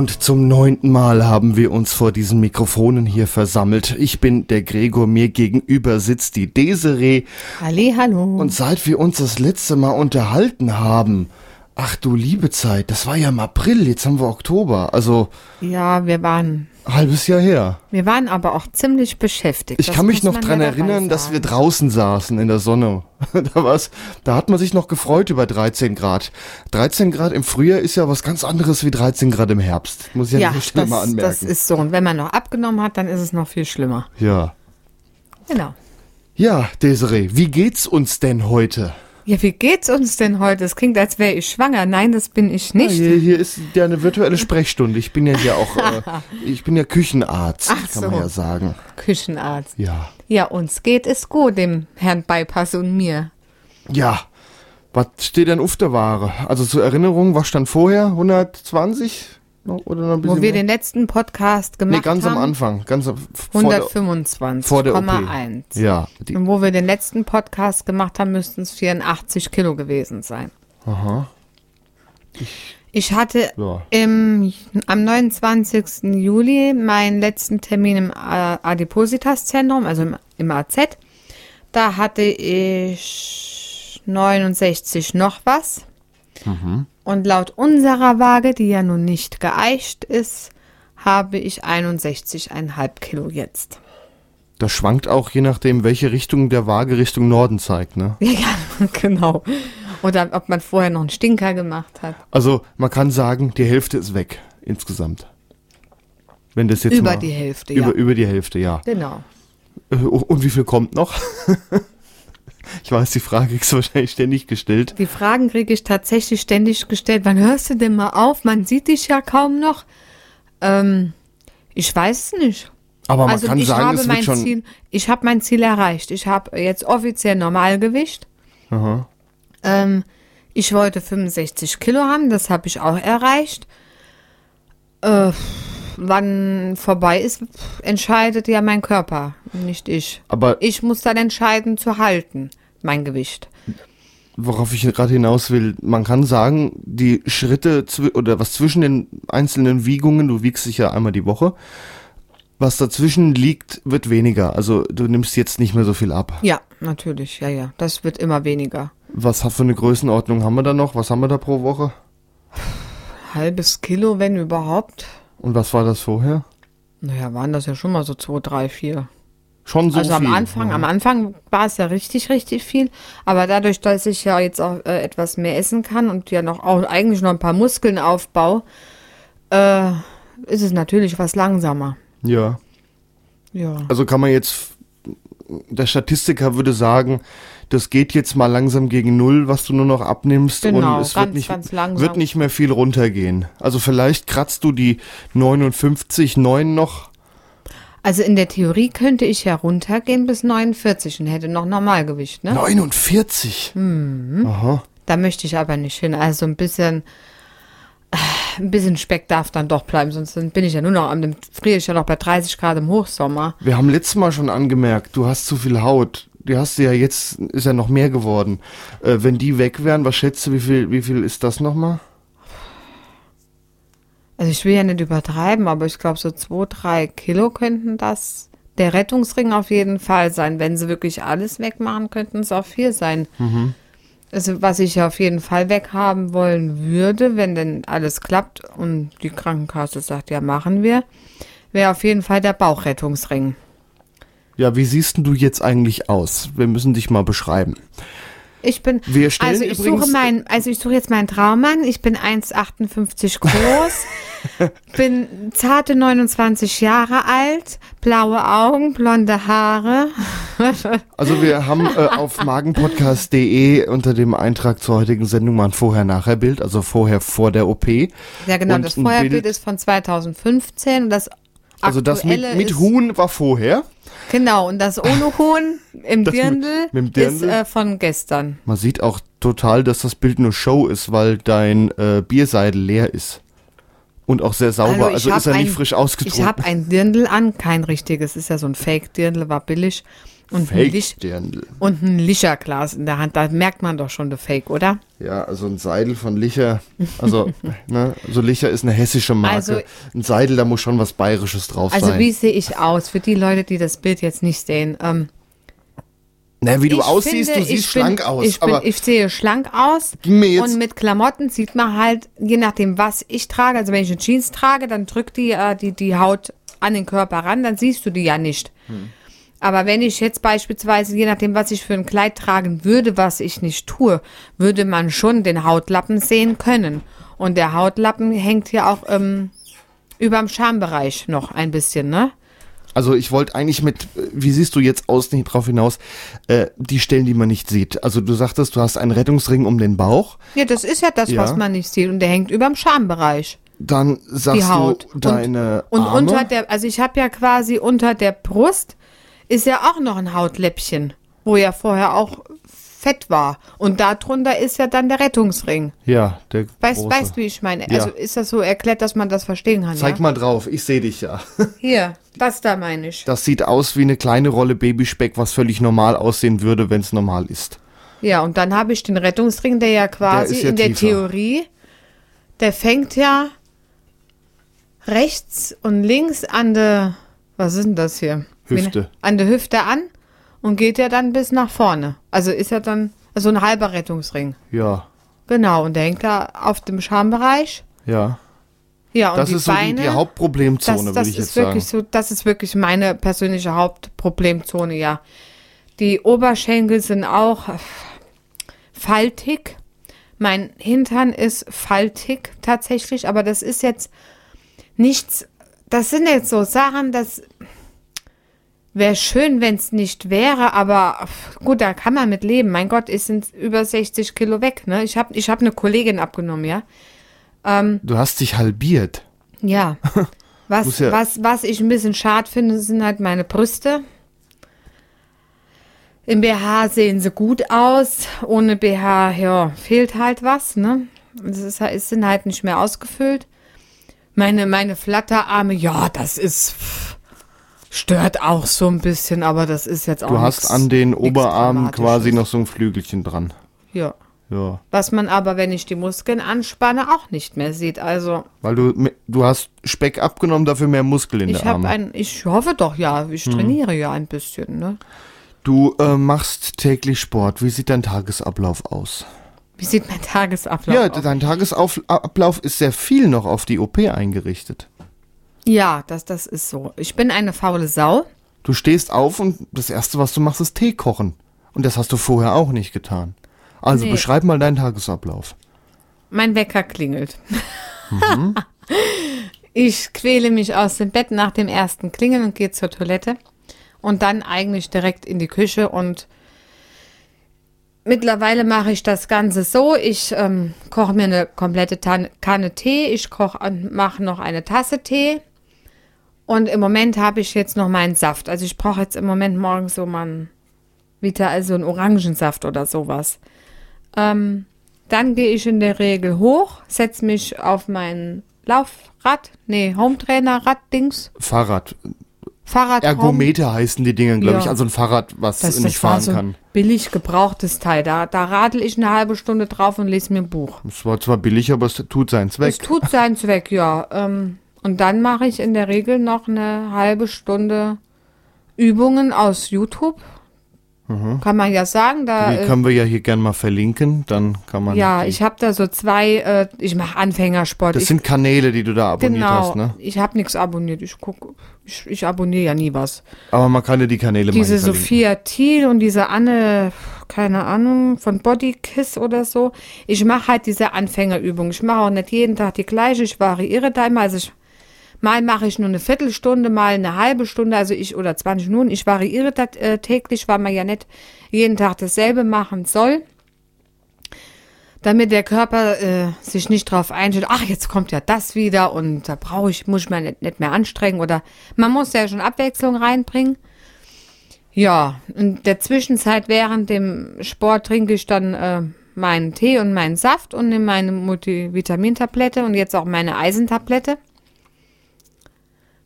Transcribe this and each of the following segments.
Und zum neunten Mal haben wir uns vor diesen Mikrofonen hier versammelt. Ich bin der Gregor, mir gegenüber sitzt die Desiree. Halli, hallo. Und seit wir uns das letzte Mal unterhalten haben, ach du liebe Zeit, das war ja im April, jetzt haben wir Oktober, also ja, wir waren halbes Jahr her. Wir waren aber auch ziemlich beschäftigt. Ich Das kann mich noch man dran ja erinnern, dass wir draußen saßen in der Sonne. da war's, da hat man sich noch gefreut über 13 Grad. 13 Grad im Frühjahr ist ja was ganz anderes wie 13 Grad im Herbst. Muss ich ja, Ja, Stelle das, mal anmerken. das ist so. Und wenn man noch abgenommen hat, dann ist es noch viel schlimmer. ja. Genau. Ja, Desiree, wie geht's uns denn heute? Ja, wie geht's uns denn heute? Es klingt, als wäre ich schwanger. Nein, das bin ich nicht. Ja, hier, hier ist ja eine virtuelle Sprechstunde. Ich bin ja hier auch, äh, ich bin ja Küchenarzt, Ach kann man so. ja sagen. Küchenarzt. Ja. Ja, uns geht es gut, dem Herrn Bypass und mir. Ja. Was steht denn auf der Ware? Also zur Erinnerung, was stand vorher? 120? Noch- Oder noch ein bisschen Wo wir mehr? den letzten Podcast gemacht Nee, ganz haben. am Anfang. Ganz am- vor der, 125,1. vor der OP. Ja. Die, Und wo wir den letzten Podcast gemacht haben, müssten es 84 Kilo gewesen sein. aha. Ich hatte Ja. im, am 29. Juli meinen letzten Termin im A- Adipositas-Zentrum, also im, im AZ. Da hatte ich 69 noch was. Und laut unserer Waage, die ja nun nicht geeicht ist, habe ich 61,5 Kilo jetzt. Das schwankt auch je nachdem, welche Richtung der Waage Richtung Norden zeigt, ne? Ja, genau. Oder ob man vorher noch einen Stinker gemacht hat. Also man kann sagen, die Hälfte ist weg insgesamt. Wenn das jetzt Über mal, die Hälfte, über, ja. über die Hälfte, ja. Genau. Äh, Und wie viel kommt noch? ich weiß, die Frage ist wahrscheinlich ständig gestellt. Die Fragen kriege ich tatsächlich ständig gestellt. Wann hörst du denn mal auf? Man sieht dich ja kaum noch. Ähm, ich weiß es nicht. Aber man also kann ich sagen, habe es mein wird schon. Ziel, ich habe mein Ziel erreicht. Ich habe jetzt offiziell Normalgewicht. Aha. Ähm, ich wollte 65 Kilo haben, das habe ich auch erreicht. Äh, wann vorbei ist, entscheidet ja mein Körper, nicht ich. Aber Ich muss dann entscheiden zu halten, mein Gewicht. worauf ich gerade hinaus will, man kann sagen, die Schritte oder was zwischen den einzelnen Wiegungen, du wiegst dich ja einmal die Woche, was dazwischen liegt, wird weniger. Also du nimmst jetzt nicht mehr so viel ab. Ja, natürlich, ja, ja. Das wird immer weniger. Was für eine Größenordnung haben wir da noch? Was haben wir da pro Woche? Halbes Kilo, wenn überhaupt. Und was war das vorher? Naja, waren das ja schon mal so zwei, drei, vier. Schon so also viel. am Anfang, am Anfang war es ja richtig, richtig viel. Aber dadurch, dass ich ja jetzt auch äh, etwas mehr essen kann und ja noch auch eigentlich noch ein paar Muskeln aufbaue, äh, ist es natürlich was langsamer. Ja. Ja. Also kann man jetzt, der Statistiker würde sagen, das geht jetzt mal langsam gegen Null, was du nur noch abnimmst Genau, und es ganz, wird, nicht, ganz langsam. wird nicht mehr viel runtergehen. Also vielleicht kratzt du die 59, 9 noch. Also in der Theorie könnte ich ja runtergehen bis 49 und hätte noch Normalgewicht, ne? 49? Mhm. Aha. Da möchte ich aber nicht hin. Also ein bisschen, äh, ein bisschen Speck darf dann doch bleiben, sonst bin ich ja nur noch, am- friere ich ja noch bei 30 Grad im Hochsommer. Wir haben letztes Mal schon angemerkt, du hast zu viel Haut. Die hast du ja jetzt, ist ja noch mehr geworden. Äh, wenn die weg wären, was schätzt du, wie viel, wie viel ist das nochmal? Also ich will ja nicht übertreiben, aber ich glaube so zwei, drei Kilo könnten das der Rettungsring auf jeden Fall sein. Wenn sie wirklich alles wegmachen, könnten es auch vier sein. Also was ich auf jeden Fall weghaben wollen würde, wenn denn alles klappt und die Krankenkasse sagt, ja machen wir, wäre auf jeden Fall der Bauchrettungsring. Ja, wie siehst du jetzt eigentlich aus? Wir müssen dich mal beschreiben. Ich bin, also ich suche meinen, also ich suche jetzt meinen Traummann. Ich bin 1,58 groß, bin zarte 29 Jahre alt, blaue Augen, blonde Haare. Also wir haben äh, auf magenpodcast.de unter dem Eintrag zur heutigen Sendung mal ein Vorher-Nachher-Bild, also vorher vor der OP. Ja, genau. Und das Vorherbild Bild- ist von 2015 und das Also das mit, mit Huhn war vorher. Genau, und das ohne Huhn im Das mit- Dirndl, mit dem ist Dirndl? äh, von gestern. Man sieht auch total, dass das Bild nur Show ist, weil dein äh, Bierseidel leer ist. Und auch sehr sauber. Hallo, ich also ist er nicht ein- frisch Ich ausgetrunken. habe ein Dirndl an, kein richtiges, ist ja so ein Fake-Dirndl, war billig. Und ein, Fake-Dirndl. und ein Licherglas in der Hand, da merkt man doch schon der Fake, oder? Ja, also ein Seidel von Licher. Also, ne, also Licher ist eine hessische Marke. Also- ein Seidel, da muss schon was Bayerisches drauf Also sein. wie sehe ich aus? Für die Leute, die das Bild jetzt nicht sehen. Ähm, Na, wie du ich aussiehst, finde, du siehst ich bin- schlank aus. Ich, bin, ich sehe schlank aus. Und mit Klamotten sieht man halt, je nachdem, was ich trage, also wenn ich eine Jeans trage, dann drückt die, äh, die, die Haut an den Körper ran, dann siehst du die ja nicht. Hm. Aber wenn ich jetzt beispielsweise, je nachdem, was ich für ein Kleid tragen würde, was ich nicht tue, würde man schon den Hautlappen sehen können. Und der Hautlappen hängt ja auch ähm, überm Schambereich noch ein bisschen, ne? Also ich wollte eigentlich mit, wie siehst du jetzt aus, nicht drauf hinaus, äh, die Stellen, die man nicht sieht. Also du sagtest, du hast einen Rettungsring um den Bauch, Ja, das ist ja das, Ja. was man nicht sieht. Und der hängt überm Schambereich. dann sagst die Haut. du deine und, und Arme. unter der, also ich habe ja quasi unter der Brust ist ja auch noch ein Hautläppchen, wo ja vorher auch Fett war. Und darunter ist ja dann der Rettungsring. ja, der Weißt, große. weißt wie ich meine? Ja. Also ist das so erklärt, dass man das verstehen kann? Zeig ja? mal drauf, ich sehe dich ja. Hier, das da meine ich. Das sieht aus wie eine kleine Rolle Babyspeck, was völlig normal aussehen würde, wenn es normal ist. Ja, und dann habe ich den Rettungsring, der ja quasi Der ja in der tiefer. Theorie, der fängt ja rechts und links an der, was ist denn das hier? Hüfte. An der Hüfte an und geht ja dann bis nach vorne. Also ist ja dann so ein halber Rettungsring. Ja, Genau, und der hängt da auf dem Schambereich. ja. Ja, und Das die ist so die, Beine. die Hauptproblemzone, das, würde das ich ist jetzt sagen. wirklich so, das ist wirklich meine persönliche Hauptproblemzone, ja. Die Oberschenkel sind auch faltig. Mein Hintern ist faltig tatsächlich, aber das ist jetzt nichts. Das sind jetzt so Sachen, das wäre schön, wenn es nicht wäre, aber gut, da kann man mit leben. Mein Gott, es sind über 60 Kilo weg. Ne? Ich habe ich hab eine Kollegin abgenommen, ja. Du hast dich halbiert. Ja. Was, ja- was, was ich ein bisschen schade finde, sind halt meine Brüste. Im BH sehen sie gut aus. Ohne BH, ja, fehlt halt was, ne? Es, ist, es sind halt nicht mehr ausgefüllt. Meine, meine Flatterarme, ja, das ist, pff, stört auch so ein bisschen, aber das ist jetzt auch Du hast nix- an den Oberarmen quasi noch so ein Flügelchen dran. Ja. Ja. Was man aber, wenn ich die Muskeln anspanne, auch nicht mehr sieht. Also, Weil du, du hast Speck abgenommen, dafür mehr Muskel in ich der Arme. ein, ich hoffe doch, ja, ich Hm. trainiere ja ein bisschen, ne? Du äh, machst täglich Sport. Wie sieht dein Tagesablauf aus? Wie sieht mein Tagesablauf Ja, aus? dein Tagesablauf ist sehr viel noch auf die OP eingerichtet. Ja, das, das ist so. Ich bin eine faule Sau. Du stehst auf und das Erste, was du machst, ist Tee kochen. Und das hast du vorher auch nicht getan. Also Nee. beschreib mal deinen Tagesablauf. Mein Wecker klingelt. Mhm. ich quäle mich aus dem Bett nach dem ersten Klingeln und gehe zur Toilette. Und dann eigentlich direkt in die Küche. Und mittlerweile mache ich das Ganze so. Ich ähm, koche mir eine komplette Tan Kanne Tee. Ich koche, mache noch eine Tasse Tee. Und im Moment habe ich jetzt noch meinen Saft. Also ich brauche jetzt im Moment morgens so mal einen, also einen Orangensaft oder sowas. Ähm, dann gehe ich in der Regel hoch, setze mich auf mein Laufrad, nee, Hometrainer-Rad-Dings, Fahrrad. Fahrrad. Home- Ergometer heißen die Dinger, glaube Ja. ich. Also ein Fahrrad, was das, nicht das fahren so ein kann. billig gebrauchtes Teil. Da, da radel ich eine halbe Stunde drauf und lese mir ein Buch. Es war zwar billig, aber es tut seinen Zweck. Es tut seinen Zweck, ja. Ähm, und dann mache ich in der Regel noch eine halbe Stunde Übungen aus YouTube. Kann man ja sagen. Da, Mhm. Die können wir ja hier gern mal verlinken, dann kann man. ja, ich habe da so zwei, äh, ich mache Anfängersport. Das ich, sind Kanäle, die du da abonniert genau, hast, ne? ich habe nichts abonniert. Ich guck, ich, ich abonniere ja nie was. Aber man kann ja die Kanäle Diese. Sophia Thiel und diese Anne, keine Ahnung, von Bodykiss oder so. Ich mache halt diese Anfängerübung. Ich mache auch nicht jeden Tag die gleiche. Ich variiere da immer. Also ich Mal mache ich nur eine Viertelstunde, mal eine halbe Stunde, also ich oder 20 Minuten. Ich variiere das äh, täglich, weil man ja nicht jeden Tag dasselbe machen soll. Damit der Körper äh, sich nicht drauf einstellt, ach, jetzt kommt ja das wieder und da brauche ich, muss ich mich nicht, nicht mehr anstrengen oder man muss ja schon Abwechslung reinbringen. Ja, in der Zwischenzeit während dem Sport trinke ich dann äh, meinen Tee und meinen Saft und nehme meine Multivitamintablette und jetzt auch meine Eisentablette.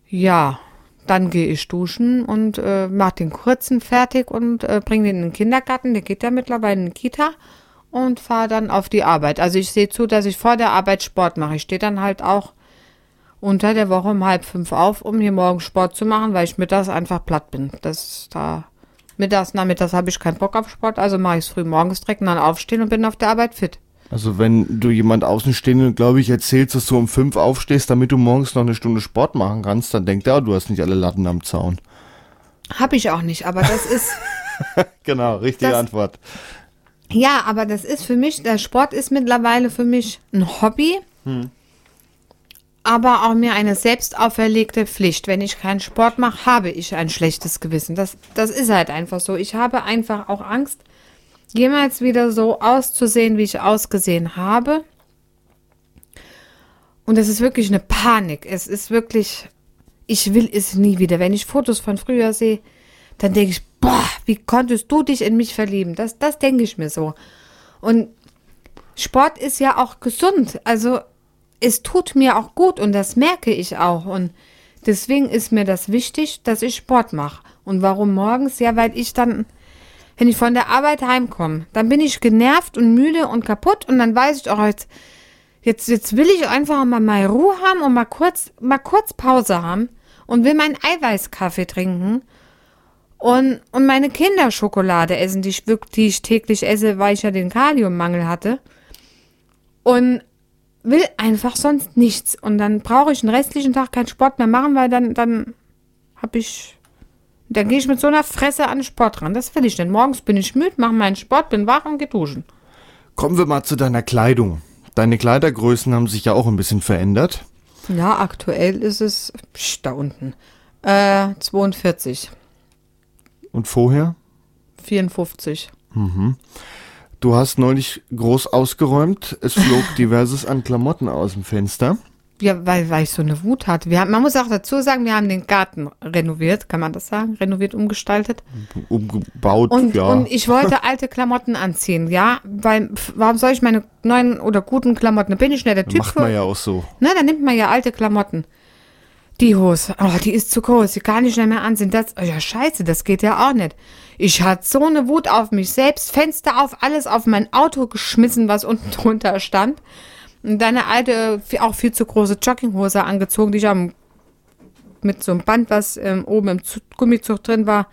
Ja, dann gehe ich duschen und äh, mache den kurzen fertig und äh, bringe den in den Kindergarten. Der geht ja mittlerweile in die Kita und fahre dann auf die Arbeit. Also ich sehe zu, dass ich vor der Arbeit Sport mache. Ich stehe dann halt auch unter der Woche um halb fünf auf, um hier morgen Sport zu machen, weil ich mittags einfach platt bin. Das da mittags, nachmittags habe ich keinen Bock auf Sport, also mache ich es früh morgens direkt und dann aufstehen und bin auf der Arbeit fit. Also wenn du jemand außenstehenden, glaube ich, erzählst, dass du um fünf aufstehst, damit du morgens noch eine Stunde Sport machen kannst, dann denkt er, du hast nicht alle Latten am Zaun. Habe ich auch nicht, aber das ist. genau, richtige Das- Antwort. Ja, aber das ist für mich, der Sport ist mittlerweile für mich ein Hobby, aber auch mir eine selbst auferlegte Pflicht. Wenn ich keinen Sport mache, habe ich ein schlechtes Gewissen. Das, das ist halt einfach so. Ich habe einfach auch Angst, jemals wieder so auszusehen, wie ich ausgesehen habe. Und es ist wirklich eine Panik. Es ist wirklich, ich will es nie wieder. Wenn ich Fotos von früher sehe, dann denke ich, boah, wie konntest du dich in mich verlieben? Das, das denke ich mir so. Und Sport ist ja auch gesund. Also es tut mir auch gut und das merke ich auch. Und deswegen ist mir das wichtig, dass ich Sport mache. Und warum morgens? Ja, weil ich dann, wenn ich von der Arbeit heimkomme, dann bin ich genervt und müde und kaputt und dann weiß ich auch jetzt, jetzt, jetzt will ich einfach mal meine Ruhe haben und mal kurz, mal kurz Pause haben und will meinen Eiweißkaffee trinken und, und meine Kinderschokolade essen, die ich, wirk- die ich täglich esse, weil ich ja den Kaliummangel hatte. Und will einfach sonst nichts. Und dann brauche ich den restlichen Tag keinen Sport mehr machen, weil dann, dann habe ich, dann gehe ich mit so einer Fresse an den Sport ran. Das will ich denn. Morgens bin ich müde, mache meinen Sport, bin wach und gehe duschen. Kommen wir mal zu deiner Kleidung. Deine Kleidergrößen haben sich ja auch ein bisschen verändert. Ja, aktuell ist es psch, da unten. Äh, 42, Und vorher? 54. Du hast neulich groß ausgeräumt. Es flog diverses an Klamotten aus dem Fenster. Ja, weil, weil ich so eine Wut hatte. Wir haben, man muss auch dazu sagen, wir haben den Garten renoviert, kann man das sagen? Renoviert, umgestaltet. Umgebaut, Und, ja. und ich wollte alte Klamotten anziehen, ja? Weil, warum soll ich meine neuen oder guten Klamotten? Da bin ich nicht der Typ Macht man ja auch so. Ne, dann nimmt man ja alte Klamotten. Die Hose, oh, die ist zu groß, die kann ich nicht mehr anziehen. Das, oh ja, scheiße, das geht ja auch nicht. Ich hatte so eine Wut auf mich selbst, Fenster auf, alles auf mein Auto geschmissen, was unten drunter stand. Und dann eine alte, auch viel zu große Jogginghose angezogen, die ich am, mit so einem Band, was ähm, oben im Zu- Gummizug drin war,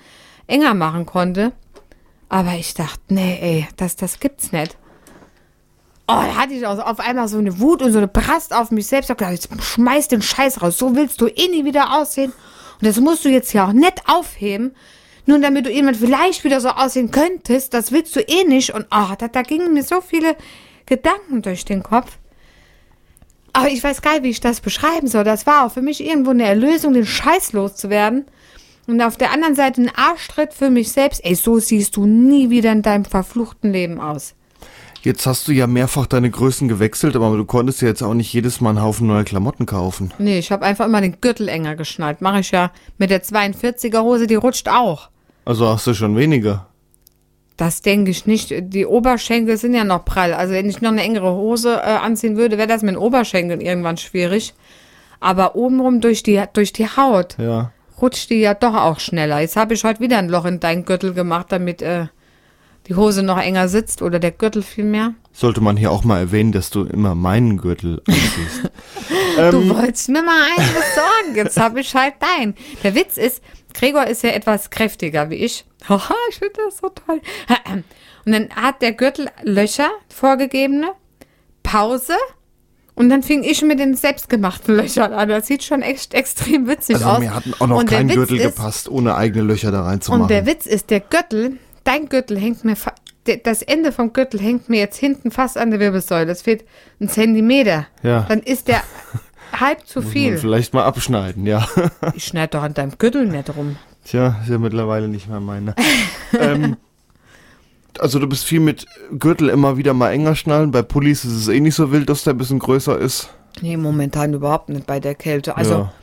enger machen konnte. Aber ich dachte, nee, ey, das, das gibt's nicht. Oh, da hatte ich auch auf einmal so eine Wut und so eine Brast auf mich selbst. Ich hab gedacht, jetzt schmeiß den Scheiß raus. So willst du eh nie wieder aussehen. Und das musst du jetzt ja auch nett aufheben. Nur damit du jemand vielleicht wieder so aussehen könntest. Das willst du eh nicht. Und oh, da, da gingen mir so viele Gedanken durch den Kopf. Aber ich weiß gar nicht, wie ich das beschreiben soll. Das war auch für mich irgendwo eine Erlösung, den Scheiß loszuwerden. Und auf der anderen Seite ein Arschtritt für mich selbst. Ey, so siehst du nie wieder in deinem verfluchten Leben aus. Jetzt hast du ja mehrfach deine Größen gewechselt, aber du konntest ja jetzt auch nicht jedes Mal einen Haufen neue Klamotten kaufen. Nee, ich habe einfach immer den Gürtel enger geschnallt. Mache ich ja mit der 42er Hose, die rutscht auch. Also hast du schon weniger. Das denke ich nicht. Die Oberschenkel sind ja noch prall. Also wenn ich noch eine engere Hose äh, anziehen würde, wäre das mit den Oberschenkeln irgendwann schwierig. Aber obenrum durch die, durch die Haut Ja. rutscht die ja doch auch schneller. Jetzt habe ich heute wieder ein Loch in deinen Gürtel gemacht, damit äh, die Hose noch enger sitzt oder der Gürtel vielmehr. Sollte man hier auch mal erwähnen, dass du immer meinen Gürtel anziehst. Du wolltest mir mal einen besorgen, jetzt habe ich halt deinen. Der Witz ist, Gregor ist ja etwas kräftiger wie ich. Haha, ich finde das so toll. Und dann hat der Gürtel Löcher, vorgegebene, Pause. Und dann fing ich mit den selbstgemachten Löchern an. Das sieht schon echt extrem witzig Also aus. mir hat auch noch Und kein Gürtel ist, gepasst, ohne eigene Löcher da reinzumachen. Und der Witz ist, der Gürtel, dein Gürtel hängt mir, das Ende vom Gürtel hängt mir jetzt hinten fast an der Wirbelsäule. Es fehlt ein Zentimeter. Ja. Dann ist der, halb zu Muss viel. vielleicht mal abschneiden, ja. Ich schneide doch an deinem Gürtel nicht rum. Tja, ist ja mittlerweile nicht mehr meine. ähm, also du bist viel mit Gürtel immer wieder mal enger schnallen. Bei Pullis ist es eh nicht so wild, dass der ein bisschen größer ist. Nee, momentan überhaupt nicht bei der Kälte. Also Ja.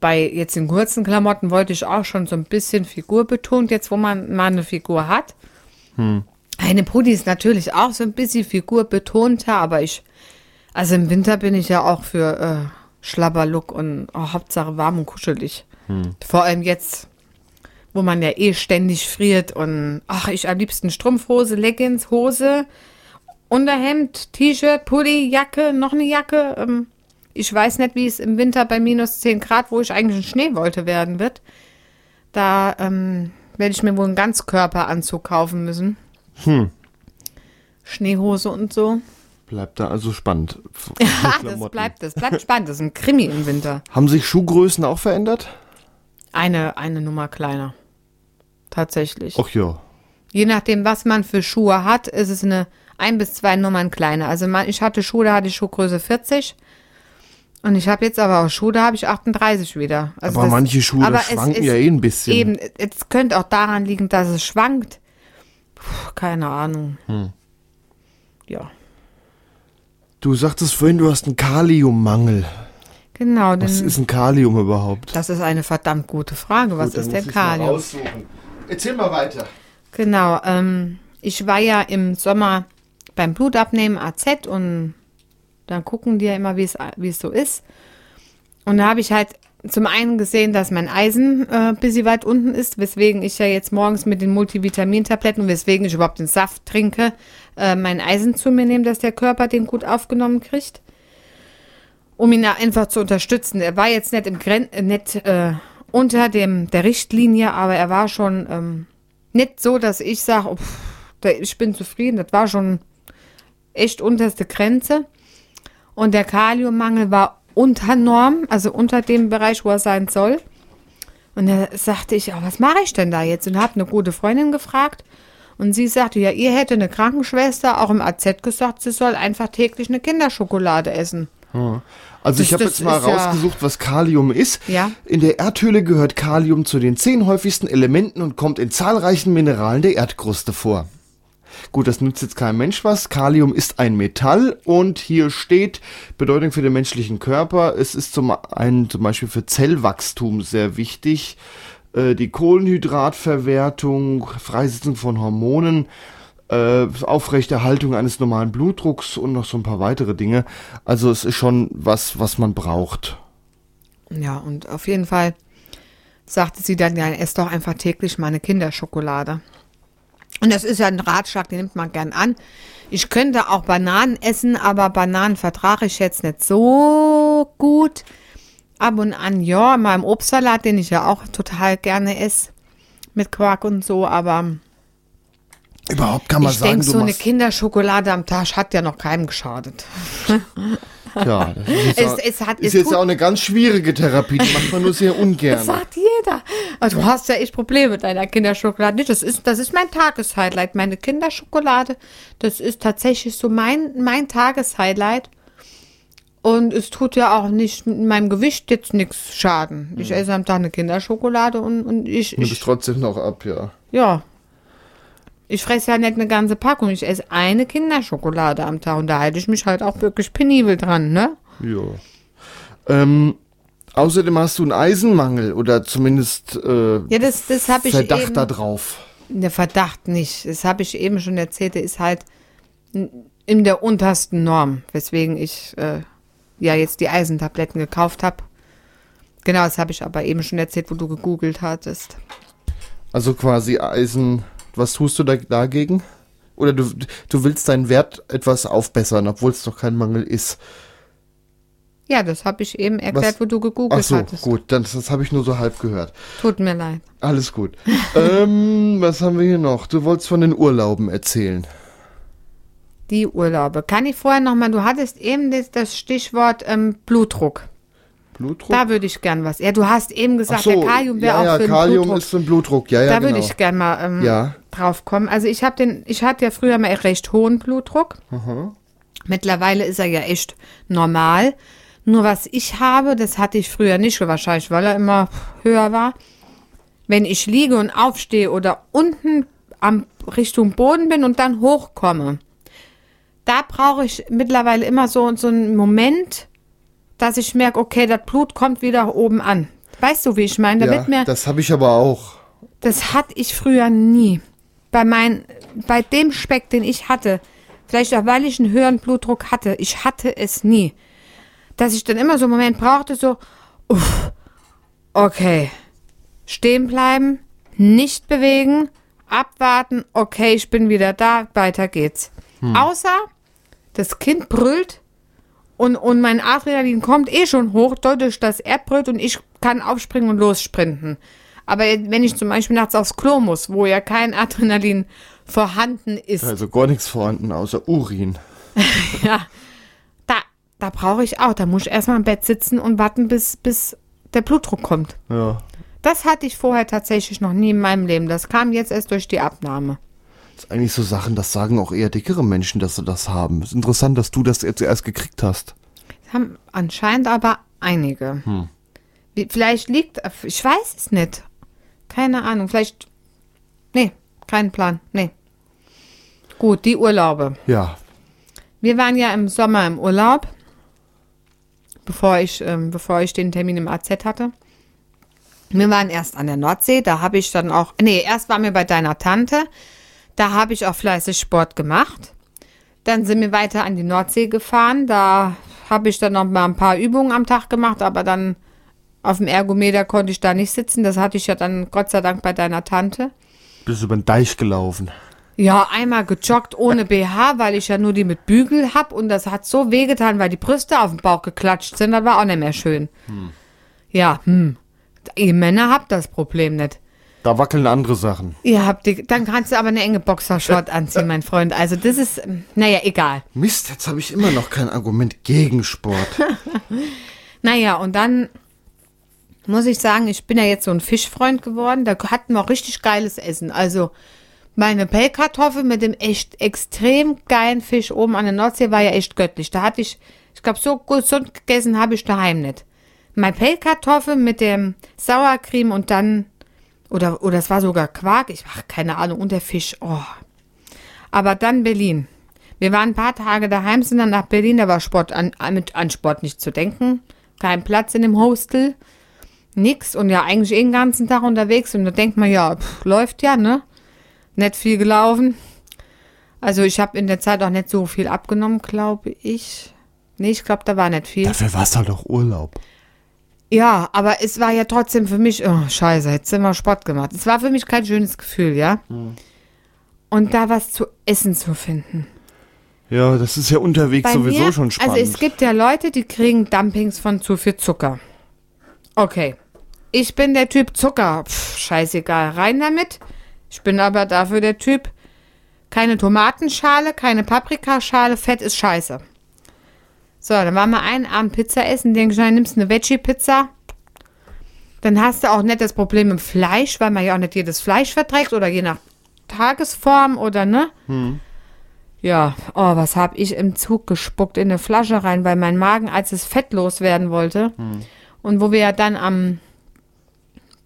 bei jetzt den kurzen Klamotten wollte ich auch schon so ein bisschen Figur betont, jetzt wo man mal eine Figur hat. Eine Pulli ist natürlich auch so ein bisschen Figur betonter, aber ich, also im Winter bin ich ja auch für äh, Schlabberlook und oh, Hauptsache warm und kuschelig. Vor allem jetzt, wo man ja eh ständig friert und ach, ich am liebsten Strumpfhose, Leggings, Hose, Unterhemd, T-Shirt, Pulli, Jacke, noch eine Jacke. Ähm, ich weiß nicht, wie es im Winter bei minus 10 Grad, wo ich eigentlich ein Schneewolte werden wird. Da ähm, werde ich mir wohl einen Ganzkörperanzug kaufen müssen. Hm. Schneehose und so. Bleibt da also spannend. Ah, das bleibt, das bleibt spannend. Das ist ein Krimi im Winter. Haben sich Schuhgrößen auch verändert? Eine, eine Nummer kleiner. Tatsächlich. Ach ja. Je nachdem, was man für Schuhe hat, ist es eine ein bis zwei Nummern kleiner. Also man, ich hatte Schuhe, da hatte ich Schuhgröße 40. Und ich habe jetzt aber auch Schuhe, da habe ich 38 wieder. Also Aber das- manche Schuhe aber schwanken ist ja eh ein bisschen. Eben, es könnte auch daran liegen, dass es schwankt. Puh, keine Ahnung. Hm. Ja, Du sagtest vorhin, du hast einen Kaliummangel. genau. Was ist ein Kalium überhaupt? das ist eine verdammt gute Frage. Was Gut, ist denn mal Kalium? raussuchen. Erzähl mal weiter. Genau, ähm, ich war ja im Sommer beim Blutabnehmen AZ und dann gucken die ja immer, wie es so ist. Und da habe ich halt zum einen gesehen, dass mein Eisen äh, ein bisschen weit unten ist, weswegen ich ja jetzt morgens mit den Multivitamintabletten, weswegen ich überhaupt den Saft trinke, äh, mein Eisen zu mir nehme, dass der Körper den gut aufgenommen kriegt. Um ihn einfach zu unterstützen. Er war jetzt nicht, im Gren äh, nicht äh, unter dem, der Richtlinie, aber er war schon ähm, nicht so, dass ich sage, oh, ich bin zufrieden. Das war schon echt unterste Grenze. Und der Kaliummangel war unter Norm, also unter dem Bereich, wo er sein soll. Und da sagte ich, oh, was mache ich denn da jetzt? Und habe eine gute Freundin gefragt. Und sie sagte, ja, ihr hätte eine Krankenschwester auch im AZ gesagt, sie soll einfach täglich eine Kinderschokolade essen. Also ich Das- habe das jetzt mal ist ja- rausgesucht, was Kalium ist. Ja. In der Erdhülle gehört Kalium zu den zehn häufigsten Elementen und kommt in zahlreichen Mineralen der Erdkruste vor. Gut, das nützt jetzt kein Mensch was. Kalium ist ein Metall und hier steht Bedeutung für den menschlichen Körper. Es ist zum einen zum Beispiel für Zellwachstum sehr wichtig. Äh, die Kohlenhydratverwertung, Freisetzung von Hormonen, äh, Aufrechterhaltung eines normalen Blutdrucks und noch so ein paar weitere Dinge. Also es ist schon was, was man braucht. Ja, und auf jeden Fall sagte sie dann, ja, ess doch einfach täglich meine Kinderschokolade. Und das ist ja ein Ratschlag, den nimmt man gern an. Ich könnte auch Bananen essen, aber Bananen vertrage ich jetzt nicht so gut. Ab und an, ja, in meinem Obstsalat, den ich ja auch total gerne esse, mit Quark und so, aber Überhaupt kann man ich sagen, denke, du so eine Kinderschokolade am Tag hat ja noch keinem geschadet. ja, das ist, jetzt Es- auch, es hat- ist jetzt auch eine ganz schwierige Therapie, die macht man nur sehr Das ungern. sagt jeder. Aber du hast ja echt Probleme mit deiner Kinderschokolade. Nee, Das ist, das ist mein Tageshighlight. Meine Kinderschokolade, das ist tatsächlich so mein, mein Tageshighlight. Und es tut ja auch nicht meinem Gewicht jetzt nichts schaden. Ich esse am Tag eine Kinderschokolade und, und ich, Du bist trotzdem noch ab, ja. ja. Ich fresse ja nicht eine ganze Packung. Ich esse eine Kinderschokolade am Tag und da halte ich mich halt auch wirklich penibel dran, ne? Ja. Ähm, außerdem hast du einen Eisenmangel oder zumindest äh, Ja, das, das habe ich Verdacht eben. da drauf. Der Verdacht nicht. Das habe ich eben schon erzählt. Der ist halt in der untersten Norm, weswegen ich äh, ja jetzt die Eisentabletten gekauft habe. Genau, das habe ich aber eben schon erzählt, wo du gegoogelt hattest. Also quasi Eisen. Was tust du da dagegen? Oder du, du willst deinen Wert etwas aufbessern, obwohl es doch kein Mangel ist. Ja, das habe ich eben erklärt, Was? wo du Ach gegoogelt so, hattest. gut, dann, das habe ich nur so halb gehört. Tut mir leid. Alles gut. ähm, was haben wir hier noch? Du wolltest von den Urlauben erzählen. Die Urlaube. Kann ich vorher nochmal, du hattest eben das, das Stichwort ähm, Blutdruck. Blutdruck? Da würde ich gern was. Ja, du hast eben gesagt, so, der Kalium wäre ja, auch ja, für den Kalium Blutdruck. ist für den Blutdruck. Ja, ja, da genau. würde ich gern mal ähm, Ja. drauf kommen. Also ich habe den, ich hatte ja früher mal recht hohen Blutdruck. Mittlerweile ist er ja echt normal. Nur was ich habe, das hatte ich früher nicht, wahrscheinlich, weil er immer höher war. Wenn ich liege und aufstehe oder unten am Richtung Boden bin und dann hochkomme, da brauche ich mittlerweile immer so, so einen Moment, dass ich merke, okay, das Blut kommt wieder oben an. Weißt du, wie ich meine? Da ja, mir, das habe ich aber auch. das hatte ich früher nie. Bei, mein, bei dem Speck, den ich hatte, vielleicht auch weil ich einen höheren Blutdruck hatte, ich hatte es nie. Dass ich dann immer so einen Moment brauchte, so, uff, okay, stehen bleiben, nicht bewegen, abwarten, okay, ich bin wieder da, weiter geht's. Außer das Kind brüllt und, und mein Adrenalin kommt eh schon hoch, dadurch, dass er brüllt und ich kann aufspringen und lossprinten. Aber wenn ich zum Beispiel nachts aufs Klo muss, wo ja kein Adrenalin vorhanden ist, Also gar nichts vorhanden außer Urin. ja, da, da brauche ich auch, da muss ich erstmal im Bett sitzen und warten, bis, bis der Blutdruck kommt. Ja. Das hatte ich vorher tatsächlich noch nie in meinem Leben. Das kam jetzt erst durch die Abnahme. Eigentlich so Sachen, das sagen auch eher dickere Menschen, dass sie das haben. ist interessant, dass du das jetzt erst gekriegt hast. Das haben anscheinend aber einige. Wie, vielleicht liegt, ich weiß es nicht. Keine Ahnung, vielleicht, nee, kein Plan, nee. Gut, die Urlaube. Ja. Wir waren ja im Sommer im Urlaub, bevor ich, ähm, bevor ich den Termin im AZ hatte. Wir waren erst an der Nordsee, da habe ich dann auch, nee, erst waren wir bei deiner Tante, da habe ich auch fleißig Sport gemacht. Dann sind wir weiter an die Nordsee gefahren, da habe ich dann noch mal ein paar Übungen am Tag gemacht, aber dann auf dem Ergometer konnte ich da nicht sitzen, das hatte ich ja dann Gott sei Dank bei deiner Tante. Bist über den Deich gelaufen. Ja, einmal gejoggt ohne BH, weil ich ja nur die mit Bügel hab und das hat so wehgetan, weil die Brüste auf den Bauch geklatscht sind. Das war auch nicht mehr schön. Ja, hm. Ihr Männer habt das Problem nicht. Da wackeln andere Sachen. Ihr habt die, dann kannst du aber eine enge Boxershort anziehen, mein Freund. Also das ist, ähm, naja, egal. Mist, jetzt habe ich immer noch kein Argument gegen Sport. Naja, und dann muss ich sagen, ich bin ja jetzt so ein Fischfreund geworden. Da hatten wir auch richtig geiles Essen. Also meine Pellkartoffel mit dem echt extrem geilen Fisch oben an der Nordsee war ja echt göttlich. Da hatte ich, ich glaube, so gesund gegessen habe ich daheim nicht. Mein Pellkartoffel mit dem Sauercreme und dann, oder, oder es war sogar Quark, ich ach, keine Ahnung, und der Fisch, oh. Aber dann Berlin. Wir waren ein paar Tage daheim, sind dann nach Berlin, da war Sport an, mit, an Sport nicht zu denken. Kein Platz in dem Hostel. Nix und ja eigentlich eh den ganzen Tag unterwegs und da denkt man, ja, pff, läuft ja, ne? Nicht viel gelaufen. Also ich habe in der Zeit auch nicht so viel abgenommen, glaube ich. Nee, ich glaube, da war nicht viel. Dafür war es halt auch Urlaub. Ja, aber es war ja trotzdem für mich, oh, scheiße, jetzt sind wir Sport gemacht. Es war für mich kein schönes Gefühl, ja? Und da was zu essen zu finden. Ja, das ist ja unterwegs Bei sowieso mir, schon spannend. Also es gibt ja Leute, die kriegen Dumpings von zu viel Zucker. Okay. Ich bin der Typ Zucker. Pff, scheißegal, rein damit. Ich bin aber dafür der Typ, keine Tomatenschale, keine Paprikaschale, Fett ist scheiße. So, dann waren wir einen Abend Pizza essen, denke ich, dann nimmst eine Veggie-Pizza. Dann hast du auch nicht das Problem mit Fleisch, weil man ja auch nicht jedes Fleisch verträgt oder je nach Tagesform oder ne? Ja, oh, was hab ich im Zug gespuckt in eine Flasche rein, weil mein Magen, als es fettlos werden wollte und wo wir ja dann am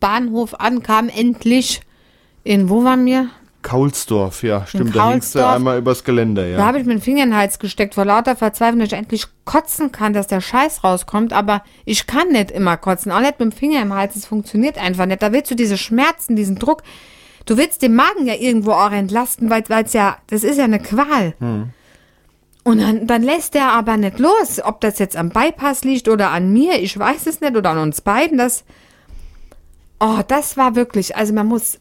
Bahnhof ankamen, endlich in, wo waren wir? Kaulsdorf, ja, stimmt. Da hingst du einmal übers Geländer, Da ja. habe ich mir den Finger in den Hals gesteckt, vor lauter Verzweiflung, dass ich endlich kotzen kann, dass der Scheiß rauskommt. Aber ich kann nicht immer kotzen, auch nicht mit dem Finger im Hals. Es funktioniert einfach nicht. Da willst du diese Schmerzen, diesen Druck. Du willst den Magen ja irgendwo auch entlasten, weil es ja, das ist ja eine Qual. Und dann, dann lässt der aber nicht los. Ob das jetzt am Bypass liegt oder an mir, ich weiß es nicht, oder an uns beiden. Das, oh, das war wirklich, also man muss,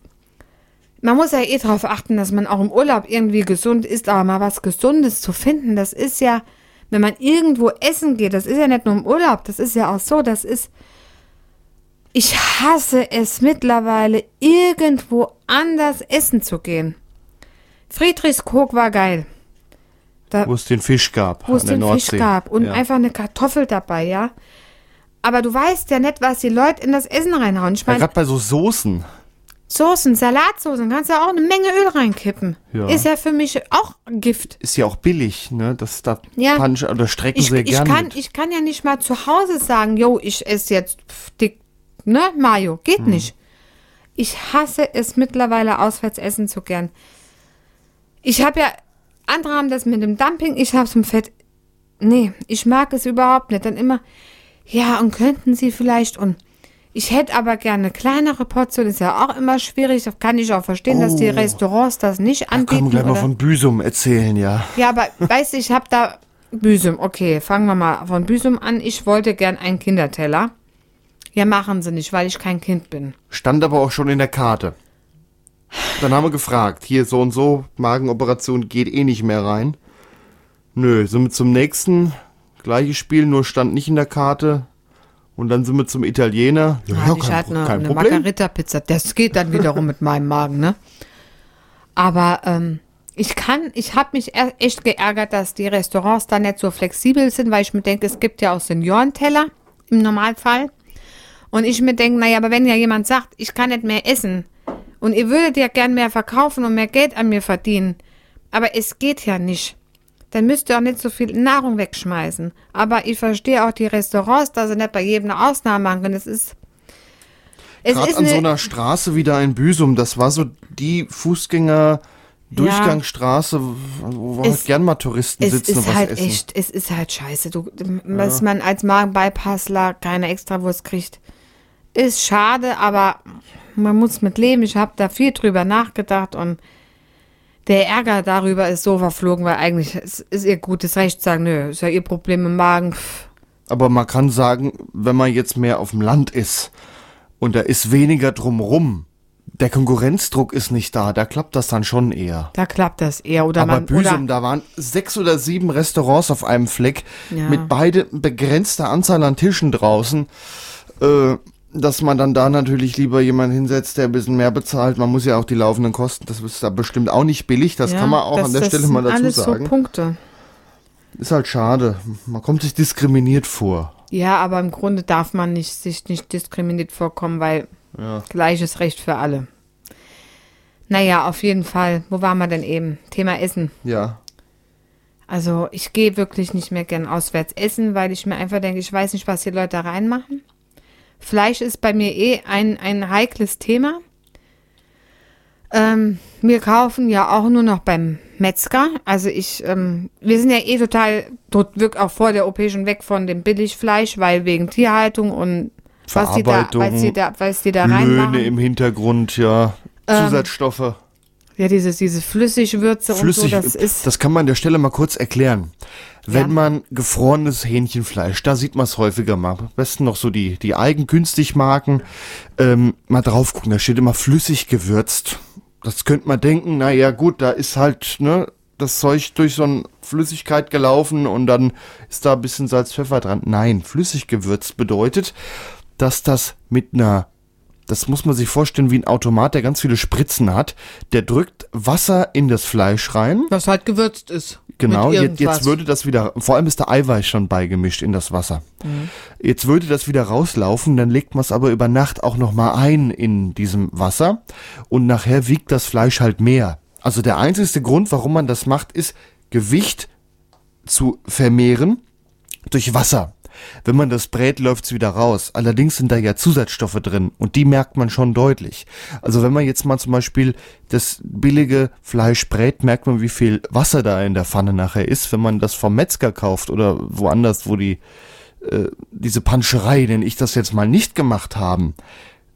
man muss ja eh darauf achten, dass man auch im Urlaub irgendwie gesund ist, aber mal was Gesundes zu finden, das ist ja, wenn man irgendwo essen geht, das ist ja nicht nur im Urlaub, das ist ja auch so, das ist, ich hasse es mittlerweile, irgendwo anders essen zu gehen. Friedrichskoog war geil, Wo es den Fisch gab. wo es den Nordsee. Fisch gab und ja. einfach eine Kartoffel dabei, ja. Aber du weißt ja nicht, was die Leute in das Essen reinhauen. Ich Ja, meine, gerade bei so Soßen. Soßen, Salatsoßen, kannst du auch eine Menge Öl reinkippen. Ja. Ist ja für mich auch Gift. Ist ja auch billig, ne? Das da Ja. Punch oder strecken Ich, sehr ich, gerne. kann, mit. ich kann ja nicht mal zu Hause sagen, yo, ich esse jetzt dick, ne, Mayo. Geht Hm. nicht. Ich hasse es mittlerweile, auswärts essen zu gern. Ich habe ja, andere haben das mit dem Dumping, ich habe es mit Fett. Nee, ich mag es überhaupt nicht. Dann immer, ja, und könnten Sie vielleicht und ich hätte aber gerne eine kleinere Portion, ist ja auch immer schwierig. Kann ich auch verstehen, dass die Oh. Restaurants das nicht Da anbieten. können wir gleich mal oder- von Büsum erzählen, ja. ja, aber weißt du, ich habe da Büsum. Okay, fangen wir mal von Büsum an. Ich wollte gern einen Kinderteller. Ja, machen sie nicht, weil ich kein Kind bin. Stand aber auch schon in der Karte. Dann haben wir gefragt, hier so und so, Magenoperation geht eh nicht mehr rein. Nö, wir zum nächsten, gleiches Spiel, nur stand nicht in der Karte. Und dann sind wir zum Italiener. Ja, Ja, ich hatte eine, eine Margarita-Pizza. Das geht dann wiederum mit meinem Magen, ne? Aber ähm, ich kann, ich habe mich e- echt geärgert, dass die Restaurants da nicht so flexibel sind, weil ich mir denke, es gibt ja auch Seniorenteller im Normalfall. Und ich mir denke, naja, aber wenn ja jemand sagt, ich kann nicht mehr essen und ihr würdet ja gern mehr verkaufen und mehr Geld an mir verdienen, aber es geht ja nicht, dann müsst ihr auch nicht so viel Nahrung wegschmeißen. Aber ich verstehe auch die Restaurants, dass sie nicht bei jedem eine Ausnahme machen können. Es ist, es Gerade ist an so eine, einer Straße wieder in Büsum, das war so die Fußgänger Durchgangsstraße, wo Es- halt gern mal Touristen es sitzen und ist was halt essen. echt, es ist halt scheiße. Du, dass man als Magenbypassler keine Extrawurst kriegt, ist schade, aber man muss mit leben. Ich habe da viel drüber nachgedacht und der Ärger darüber ist so verflogen, weil eigentlich ist, ist ihr gutes Recht zu sagen, nö, ist ja ihr Problem im Magen. Pff. Aber man kann sagen, wenn man jetzt mehr auf dem Land ist und da ist weniger drumrum, der Konkurrenzdruck ist nicht da, da klappt das dann schon eher. Da klappt das eher. Oder Aber man, Büsum, oder, da waren sechs oder sieben Restaurants auf einem Fleck Ja. mit beide begrenzter Anzahl an Tischen draußen. Äh, dass man dann da natürlich lieber jemanden hinsetzt, der ein bisschen mehr bezahlt. Man muss ja auch die laufenden Kosten, das ist da bestimmt auch nicht billig, das ja, kann man auch das- an der Stelle mal dazu alles sagen. so Punkte. ist halt schade. Man kommt sich diskriminiert vor. Ja, aber im Grunde darf man nicht, sich nicht diskriminiert vorkommen, weil Ja. gleiches Recht für alle. Naja, auf jeden Fall. Wo waren wir denn eben? Thema Essen. Ja. Also ich gehe wirklich nicht mehr gern auswärts essen, weil ich mir einfach denke, ich weiß nicht, was die Leute da reinmachen. Fleisch ist bei mir eh ein, ein heikles Thema. Ähm, wir kaufen ja auch nur noch beim Metzger. Also ich, ähm, wir sind ja eh total, wirklich auch vor der OP schon weg von dem Billigfleisch, weil wegen Tierhaltung und was die da, was die da, was die da Löhne reinmachen. im Hintergrund, ja. Ähm, Zusatzstoffe. Ja, dieses, diese Flüssigwürze Flüssig, und so, das ist. das kann man an der Stelle mal kurz erklären. Wenn Ja. man gefrorenes Hähnchenfleisch, da sieht man es häufiger mal. Am besten noch so die, die Eigenkünstigmarken, ähm, mal drauf gucken, da steht immer flüssig gewürzt. Das könnte man denken, na ja gut, da ist halt, ne, das Zeug durch so eine Flüssigkeit gelaufen und dann ist da ein bisschen Salz, Pfeffer dran. Nein, flüssig gewürzt bedeutet, dass das mit einer das muss man sich vorstellen wie ein Automat, der ganz viele Spritzen hat. Der drückt Wasser in das Fleisch rein. Was halt gewürzt ist. Genau, jetzt, jetzt würde das wieder, vor allem ist der Eiweiß schon beigemischt in das Wasser. Mhm. Jetzt würde das wieder rauslaufen, dann legt man es aber über Nacht auch nochmal ein in diesem Wasser und nachher wiegt das Fleisch halt mehr. Also der einzige Grund, warum man das macht, ist Gewicht zu vermehren durch Wasser. Wenn man das brät, läuft's wieder raus. Allerdings sind da ja Zusatzstoffe drin und die merkt man schon deutlich. Also wenn man jetzt mal zum Beispiel das billige Fleisch brät, merkt man, wie viel Wasser da in der Pfanne nachher ist. Wenn man das vom Metzger kauft oder woanders, wo die äh, diese Panscherei, denn ich das jetzt mal nicht gemacht haben,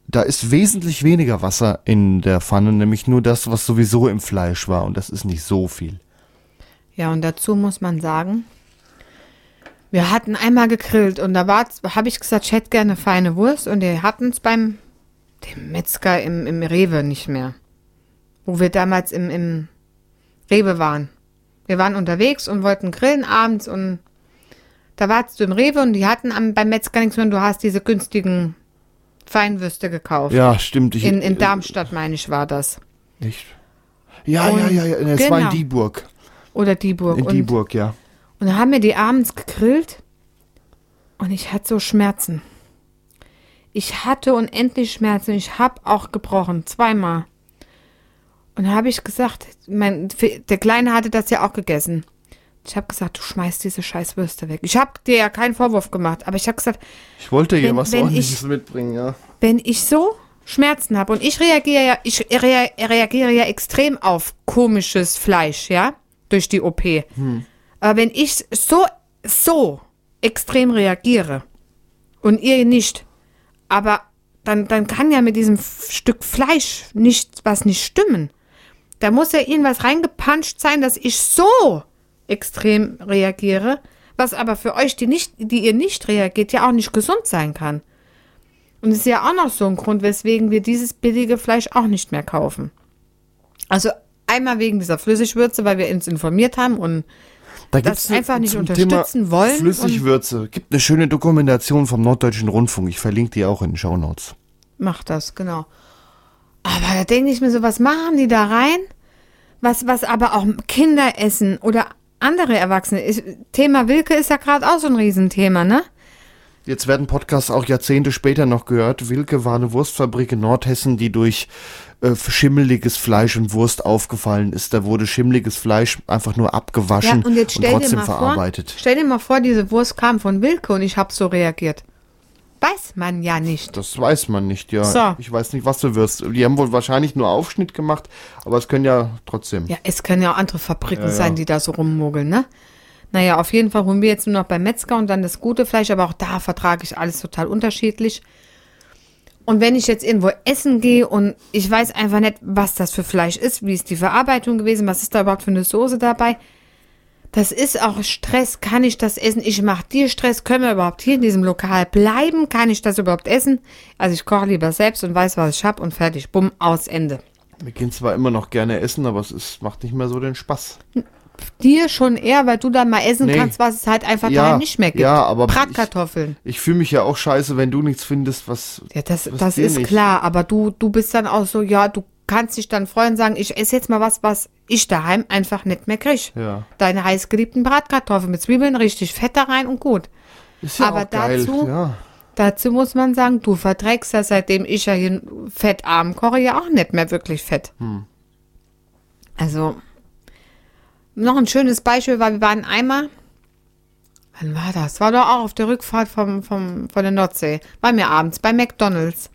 da ist wesentlich weniger Wasser in der Pfanne, nämlich nur das, was sowieso im Fleisch war und das ist nicht so viel. Ja, und dazu muss man sagen, wir hatten einmal gegrillt und da habe ich gesagt, ich hätte gerne feine Wurst und die hatten es beim dem Metzger im, im Rewe nicht mehr. Wo wir damals im, im Rewe waren. Wir waren unterwegs und wollten grillen abends und da warst du im Rewe und die hatten am, beim Metzger nichts mehr und du hast diese günstigen Feinwürste gekauft. Ja, stimmt. Ich, In, in Darmstadt, meine ich, war das. Echt? Ja, Und- ja, ja, ja. Es war in genau. Dieburg. Oder Dieburg. In und Dieburg, ja. Und dann haben wir die abends gegrillt und ich hatte so Schmerzen. Ich hatte unendlich Schmerzen. Ich habe auch gebrochen, zweimal. Und da habe ich gesagt, mein, der Kleine hatte das ja auch gegessen. Ich habe gesagt, du schmeißt diese scheiß Würste weg. Ich habe dir ja keinen Vorwurf gemacht, aber ich habe gesagt, Ich wollte Wenn- was ordentliches ich- mitbringen, ja. wenn ich so Schmerzen habe und ich reagiere ja, ich rea reagiere ja extrem auf komisches Fleisch, ja, durch die OP. Aber wenn ich so, so extrem reagiere und ihr nicht, aber dann, dann kann ja mit diesem Stück Fleisch nicht, was nicht stimmen. Da muss ja irgendwas reingepanscht sein, dass ich so extrem reagiere, was aber für euch, die nicht, die ihr nicht reagiert, ja auch nicht gesund sein kann. Und es ist ja auch noch so ein Grund, weswegen wir dieses billige Fleisch auch nicht mehr kaufen. Also einmal wegen dieser Flüssigwürze, weil wir uns informiert haben und Da das gibt's einfach nicht unterstützen Thema wollen Flüssigwürze. Gibt eine schöne Dokumentation vom Norddeutschen Rundfunk. Ich verlinke die auch in den Shownotes. macht das, genau. Aber da denke ich mir so, was machen die da rein? Was, was aber auch Kinder essen oder andere Erwachsene. Ich, Thema Wilke ist ja gerade auch so ein Riesenthema, ne? Jetzt werden Podcasts auch Jahrzehnte später noch gehört. Wilke war eine Wurstfabrik in Nordhessen, die durch äh, schimmeliges Fleisch und Wurst aufgefallen ist. Da wurde schimmeliges Fleisch einfach nur abgewaschen Ja, und jetzt stell dir trotzdem mal verarbeitet. vor, stell dir mal vor, diese Wurst kam von Wilke und ich habe so reagiert. Weiß man ja nicht. Das weiß man nicht, ja. So. Ich weiß nicht, was du wirst. Die haben wohl wahrscheinlich nur Aufschnitt gemacht, aber es können ja trotzdem. Ja, es können ja auch andere Fabriken Ja, ja. sein, die da so rummogeln, ne? Naja, auf jeden Fall holen wir jetzt nur noch beim Metzger und dann das gute Fleisch, aber auch da vertrage ich alles total unterschiedlich. Und wenn ich jetzt irgendwo essen gehe und ich weiß einfach nicht, was das für Fleisch ist, wie ist die Verarbeitung gewesen, was ist da überhaupt für eine Soße dabei, das ist auch Stress. Kann ich das essen? Ich mache dir Stress. Können wir überhaupt hier in diesem Lokal bleiben? Kann ich das überhaupt essen? Also ich koche lieber selbst und weiß, was ich hab und fertig. Bumm, aus Ende. Wir gehen zwar immer noch gerne essen, aber es ist, macht nicht mehr so den Spaß. Dir schon eher, weil du dann mal essen Nee. kannst, was es halt einfach Ja, daheim nicht mehr gibt. ja, aber Bratkartoffeln. Ich fühle mich ja auch scheiße, wenn du nichts findest, was. Ja, das, was das ist nicht. klar, aber du, du bist dann auch so, ja, du kannst dich dann freuen und sagen, ich esse jetzt mal was, was ich daheim einfach nicht mehr krieg. Ja. Deine heißgeliebten Bratkartoffeln mit Zwiebeln, richtig fett da rein und gut. Ist ja Aber auch geil. dazu- Ja. Dazu muss man sagen, du verträgst ja, seitdem ich ja hier fettarm koche, ja auch nicht mehr wirklich fett. Hm. Also, noch ein schönes Beispiel war, wir waren einmal, wann war das? War doch auch auf der Rückfahrt vom, vom, von der Nordsee. Waren wir abends bei McDonalds.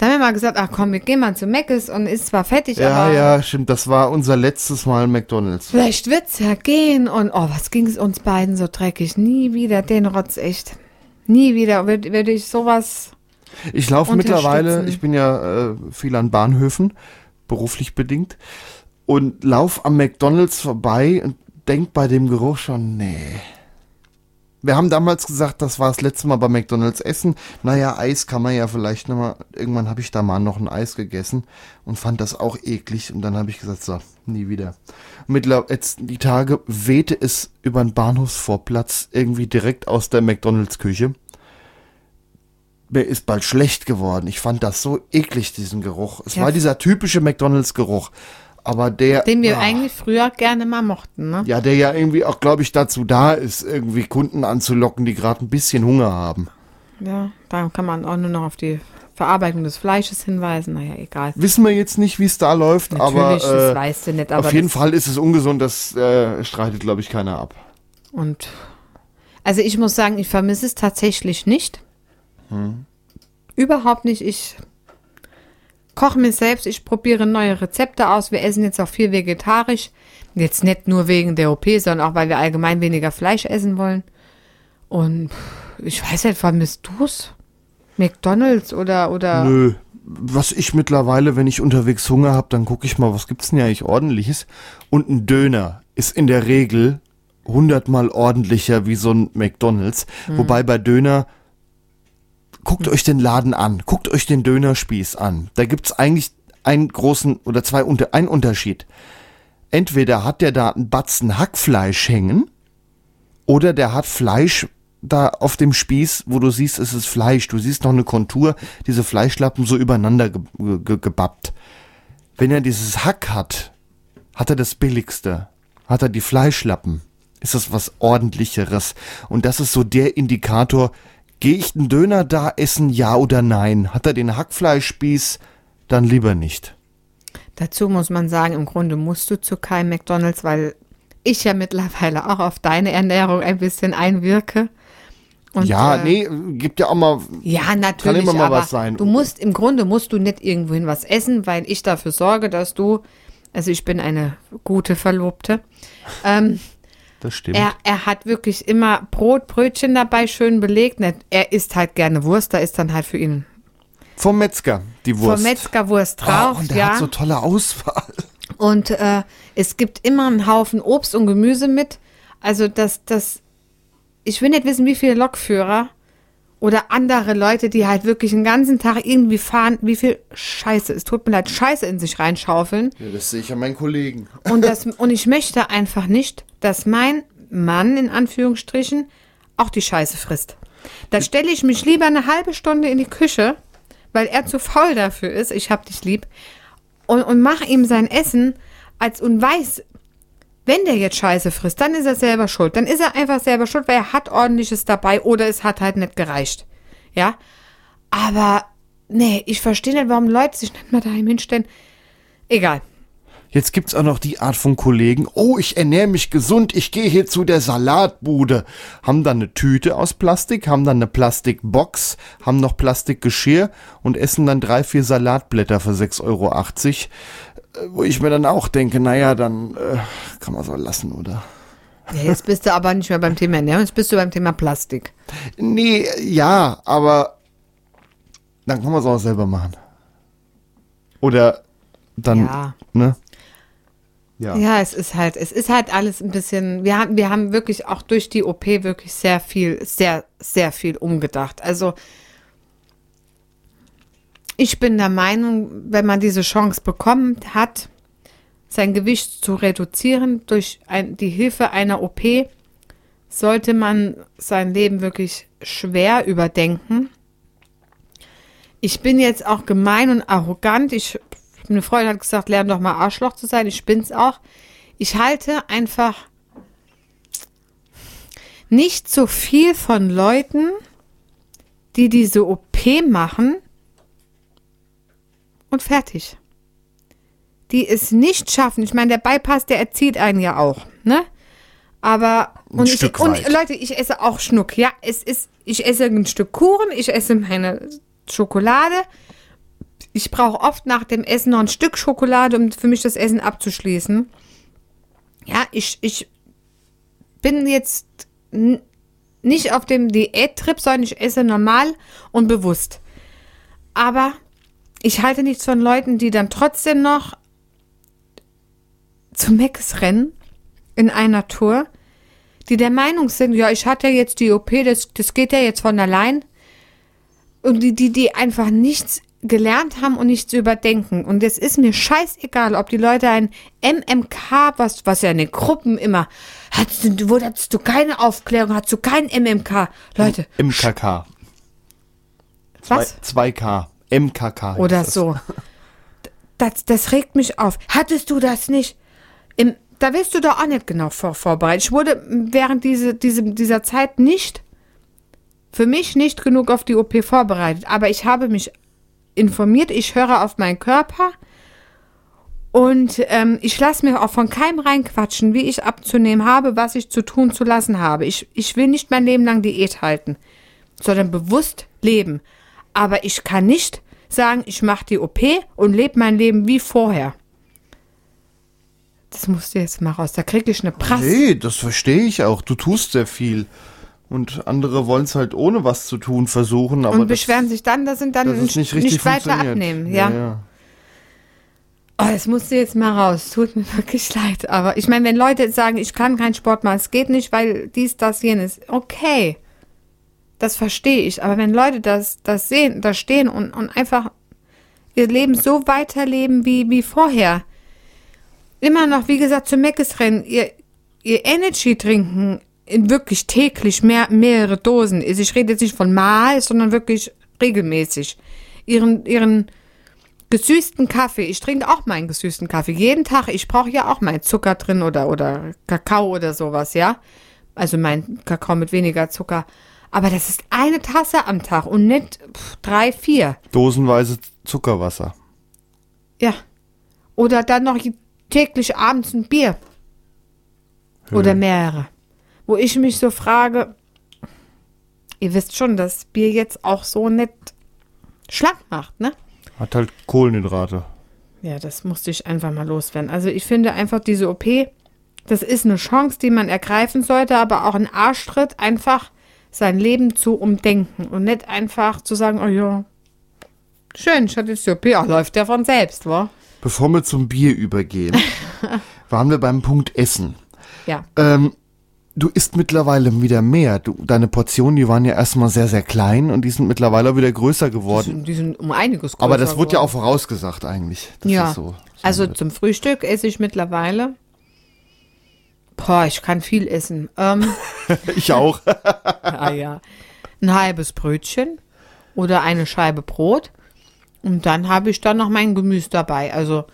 Da haben wir mal gesagt, ach komm, wir gehen mal zu Mc's und ist zwar fettig, Ja, aber ja, stimmt. Das war unser letztes Mal McDonalds. vielleicht wird's ja gehen. Und oh, was ging's uns beiden so dreckig? Nie wieder den Rotz, echt. Nie wieder würde würd ich sowas. Ich laufe mittlerweile, ich bin ja äh, viel an Bahnhöfen, beruflich bedingt, und lauf am McDonalds vorbei und denk bei dem Geruch schon, nee. Wir haben damals gesagt, das war das letzte Mal bei McDonalds essen. Naja, Eis kann man ja vielleicht nochmal. Irgendwann habe ich da mal noch ein Eis gegessen und fand das auch eklig. Und dann habe ich gesagt, so, nie wieder. Mittlerweile, jetzt die Tage wehte es über den Bahnhofsvorplatz irgendwie direkt aus der McDonalds-Küche mir ist bald schlecht geworden. Ich fand das so eklig, diesen Geruch. Es Ja. war dieser typische McDonalds-Geruch. Aber der. Den wir ah, eigentlich früher gerne mal mochten, ne? Ja, der ja irgendwie auch, glaube ich, dazu da ist, irgendwie Kunden anzulocken, die gerade ein bisschen Hunger haben. Ja, da kann man auch nur noch auf die Verarbeitung des Fleisches hinweisen. Naja, egal. Wissen wir jetzt nicht, wie es da läuft, Natürlich, aber das äh, weißt du nicht, aber auf jeden Fall ist es ungesund, das äh, streitet, glaube ich, keiner ab. Und also ich muss sagen, ich vermisse es tatsächlich nicht. Hm. Überhaupt nicht. Ich koche mir selbst, ich probiere neue Rezepte aus. Wir essen jetzt auch viel vegetarisch. Jetzt nicht nur wegen der OP, sondern auch, weil wir allgemein weniger Fleisch essen wollen. Und ich weiß nicht, vermisst du's? McDonalds oder oder Nö. Was ich mittlerweile, wenn ich unterwegs Hunger habe, dann gucke ich mal, was gibt's denn hier eigentlich ordentliches? Und ein Döner ist in der Regel hundertmal ordentlicher wie so ein McDonalds. Wobei bei Döner, guckt euch den Laden an, guckt euch den Dönerspieß an. Da gibt's eigentlich einen großen oder zwei unter, einen Unterschied. Entweder hat der da einen Batzen Hackfleisch hängen oder der hat Fleisch da auf dem Spieß, wo du siehst, es ist Fleisch. Du siehst noch eine Kontur, diese Fleischlappen so übereinander ge ge gebappt. Wenn er dieses Hack hat, hat er das Billigste. Hat er die Fleischlappen, ist das was ordentlicheres. Und das ist so der Indikator, Gehe ich einen Döner da essen, ja oder nein? Hat er den Hackfleischspieß? Dann lieber nicht. Dazu muss man sagen, im Grunde musst du zu keinem McDonalds, weil ich ja mittlerweile auch auf deine Ernährung ein bisschen einwirke. Und, ja, äh, nee, gibt ja auch mal. Ja, natürlich, immer mal was sein. du musst, im Grunde musst du nicht irgendwohin was essen, weil ich dafür sorge, dass du, also ich bin eine gute Verlobte, ähm, Das stimmt. er, er hat wirklich immer Brot, Brötchen dabei, schön belegt. Er isst halt gerne Wurst, da ist dann halt für ihn Vom Metzger, die Wurst. vom Metzger Wurst oh, drauf, und der ja. hat so tolle Auswahl. Und äh, es gibt immer einen Haufen Obst und Gemüse mit. Also das, das, ich will nicht wissen, wie viele Lokführer oder andere Leute, die halt wirklich den ganzen Tag irgendwie fahren, wie viel Scheiße, es tut mir leid, Scheiße in sich reinschaufeln. Ja, das sehe ich an meinen Kollegen. Und, das, und ich möchte einfach nicht, dass mein Mann in Anführungsstrichen auch die Scheiße frisst. Da stelle ich mich lieber eine halbe Stunde in die Küche, weil er zu faul dafür ist, ich hab dich lieb, und, und mache ihm sein Essen als und weiß, wenn der jetzt Scheiße frisst, dann ist er selber schuld. Dann ist er einfach selber schuld, weil er hat ordentliches dabei oder es hat halt nicht gereicht. Ja? Aber nee, ich verstehe nicht, warum Leute sich nicht mal daheim hinstellen. Egal. Jetzt gibt's auch noch die Art von Kollegen. Oh, ich ernähre mich gesund, ich gehe hier zu der Salatbude. Haben dann eine Tüte aus Plastik, haben dann eine Plastikbox, haben noch Plastikgeschirr und essen dann drei, vier Salatblätter für 6,80 Euro. Äh, Wo ich mir dann auch denke, naja, dann äh, kann man so lassen, oder? Ja, jetzt bist du aber nicht mehr beim Thema Ernährung, jetzt bist du beim Thema Plastik. Nee, ja, aber dann kann man es auch selber machen. Oder dann, Ja. ne? Ja. es ist halt, es ist halt alles ein bisschen, wir haben, wir haben wirklich auch durch die OP wirklich sehr viel, sehr, sehr viel umgedacht. Also, ich bin der Meinung, wenn man diese Chance bekommen hat, sein Gewicht zu reduzieren durch ein, die Hilfe einer OP, sollte man sein Leben wirklich schwer überdenken. Ich bin jetzt auch gemein und arrogant. Ich, eine Freundin hat gesagt, lern doch mal Arschloch zu sein. Ich bin's auch. Ich halte einfach nicht so viel von Leuten, die diese OP machen und fertig. Die es nicht schaffen. Ich meine, der Bypass, der erzieht einen ja auch, ne? Aber und, ich, und. Leute, ich esse auch Schnuck. Ja, es ist, ich esse ein Stück Kuchen, ich esse meine Schokolade. Ich brauche oft nach dem Essen noch ein Stück Schokolade, um für mich das Essen abzuschließen. Ja, ich, ich bin jetzt nicht auf dem Diättrip, sondern ich esse normal und bewusst. Aber ich halte nichts von Leuten, die dann trotzdem noch zu Meckes rennen in einer Tour, die der Meinung sind, ja, ich hatte jetzt die OP, das, das geht ja jetzt von allein. Und die, die, die einfach nichts gelernt haben und nichts überdenken. Und es ist mir scheißegal, ob die Leute ein MMK, was, was ja in den Gruppen immer, hattest du, wo hattest du keine Aufklärung, hattest du kein MMK? Leute, MKK. was? 2K. MKK. Oder das. so. Das, das regt mich auf. Hattest du das nicht? Im, da wirst du doch auch nicht genau vor, vorbereitet. Ich wurde während diese, diese, dieser Zeit nicht, für mich nicht genug auf die OP vorbereitet. Aber ich habe mich informiert, ich höre auf meinen Körper und ähm, ich lasse mir auch von keinem reinquatschen, wie ich abzunehmen habe, was ich zu tun zu lassen habe. Ich, ich will nicht mein Leben lang Diät halten, sondern bewusst leben. Aber ich kann nicht sagen, ich mache die OP und lebe mein Leben wie vorher. Das musst du jetzt mal raus. Da kriege ich eine Prass. Nee, das verstehe ich auch. Du tust sehr viel. Und andere wollen es halt ohne was zu tun versuchen, aber und das, beschweren sich dann, dass sie dann dass es nicht richtig weiter abnehmen. Ja. ja. Oh, das musst du jetzt mal raus. Tut mir wirklich leid. Aber ich meine, wenn Leute sagen, ich kann keinen Sport machen, es geht nicht, weil dies, das, jenes. Okay. Das verstehe ich. Aber wenn Leute das, das sehen, da stehen und, und einfach ihr Leben so weiterleben wie, wie vorher. Immer noch, wie gesagt, zu Meckes rennen, ihr, ihr Energy trinken in wirklich täglich mehr, mehrere Dosen. Also Ich rede jetzt nicht von mal, sondern wirklich regelmäßig. Ihren, ihren gesüßten Kaffee. Ich trinke auch meinen gesüßten Kaffee. Jeden Tag. Ich brauche ja auch meinen Zucker drin oder, oder Kakao oder sowas, ja. Also mein Kakao mit weniger Zucker. Aber das ist eine Tasse am Tag und nicht pff, drei, vier. Dosenweise Zuckerwasser. Ja. Oder dann noch täglich abends ein Bier. Oder mehrere. Wo ich mich so frage, ihr wisst schon, dass Bier jetzt auch so nicht schlank macht, ne? Hat halt Kohlenhydrate. Ja, das musste ich einfach mal loswerden. Also ich finde einfach diese OP, das ist eine Chance, die man ergreifen sollte, aber auch ein Arschtritt, einfach sein Leben zu umdenken und nicht einfach zu sagen, oh ja, schön, ich hatte jetzt die OP, ach, läuft ja von selbst, wa? Bevor wir zum Bier übergehen, waren wir beim Punkt Essen. Ja. Ähm, du isst mittlerweile wieder mehr. Du, deine Portionen, die waren ja erstmal sehr, sehr klein und die sind mittlerweile wieder größer Die geworden. sind, die sind um einiges größer Aber das wurde ja auch vorausgesagt eigentlich. Ja. so sein Also wird. zum Frühstück esse ich mittlerweile. Boah, ich kann viel essen. Ähm, ich auch. ah ja. Ein halbes Brötchen oder eine Scheibe Brot. Und dann habe ich dann noch mein Gemüse dabei. Also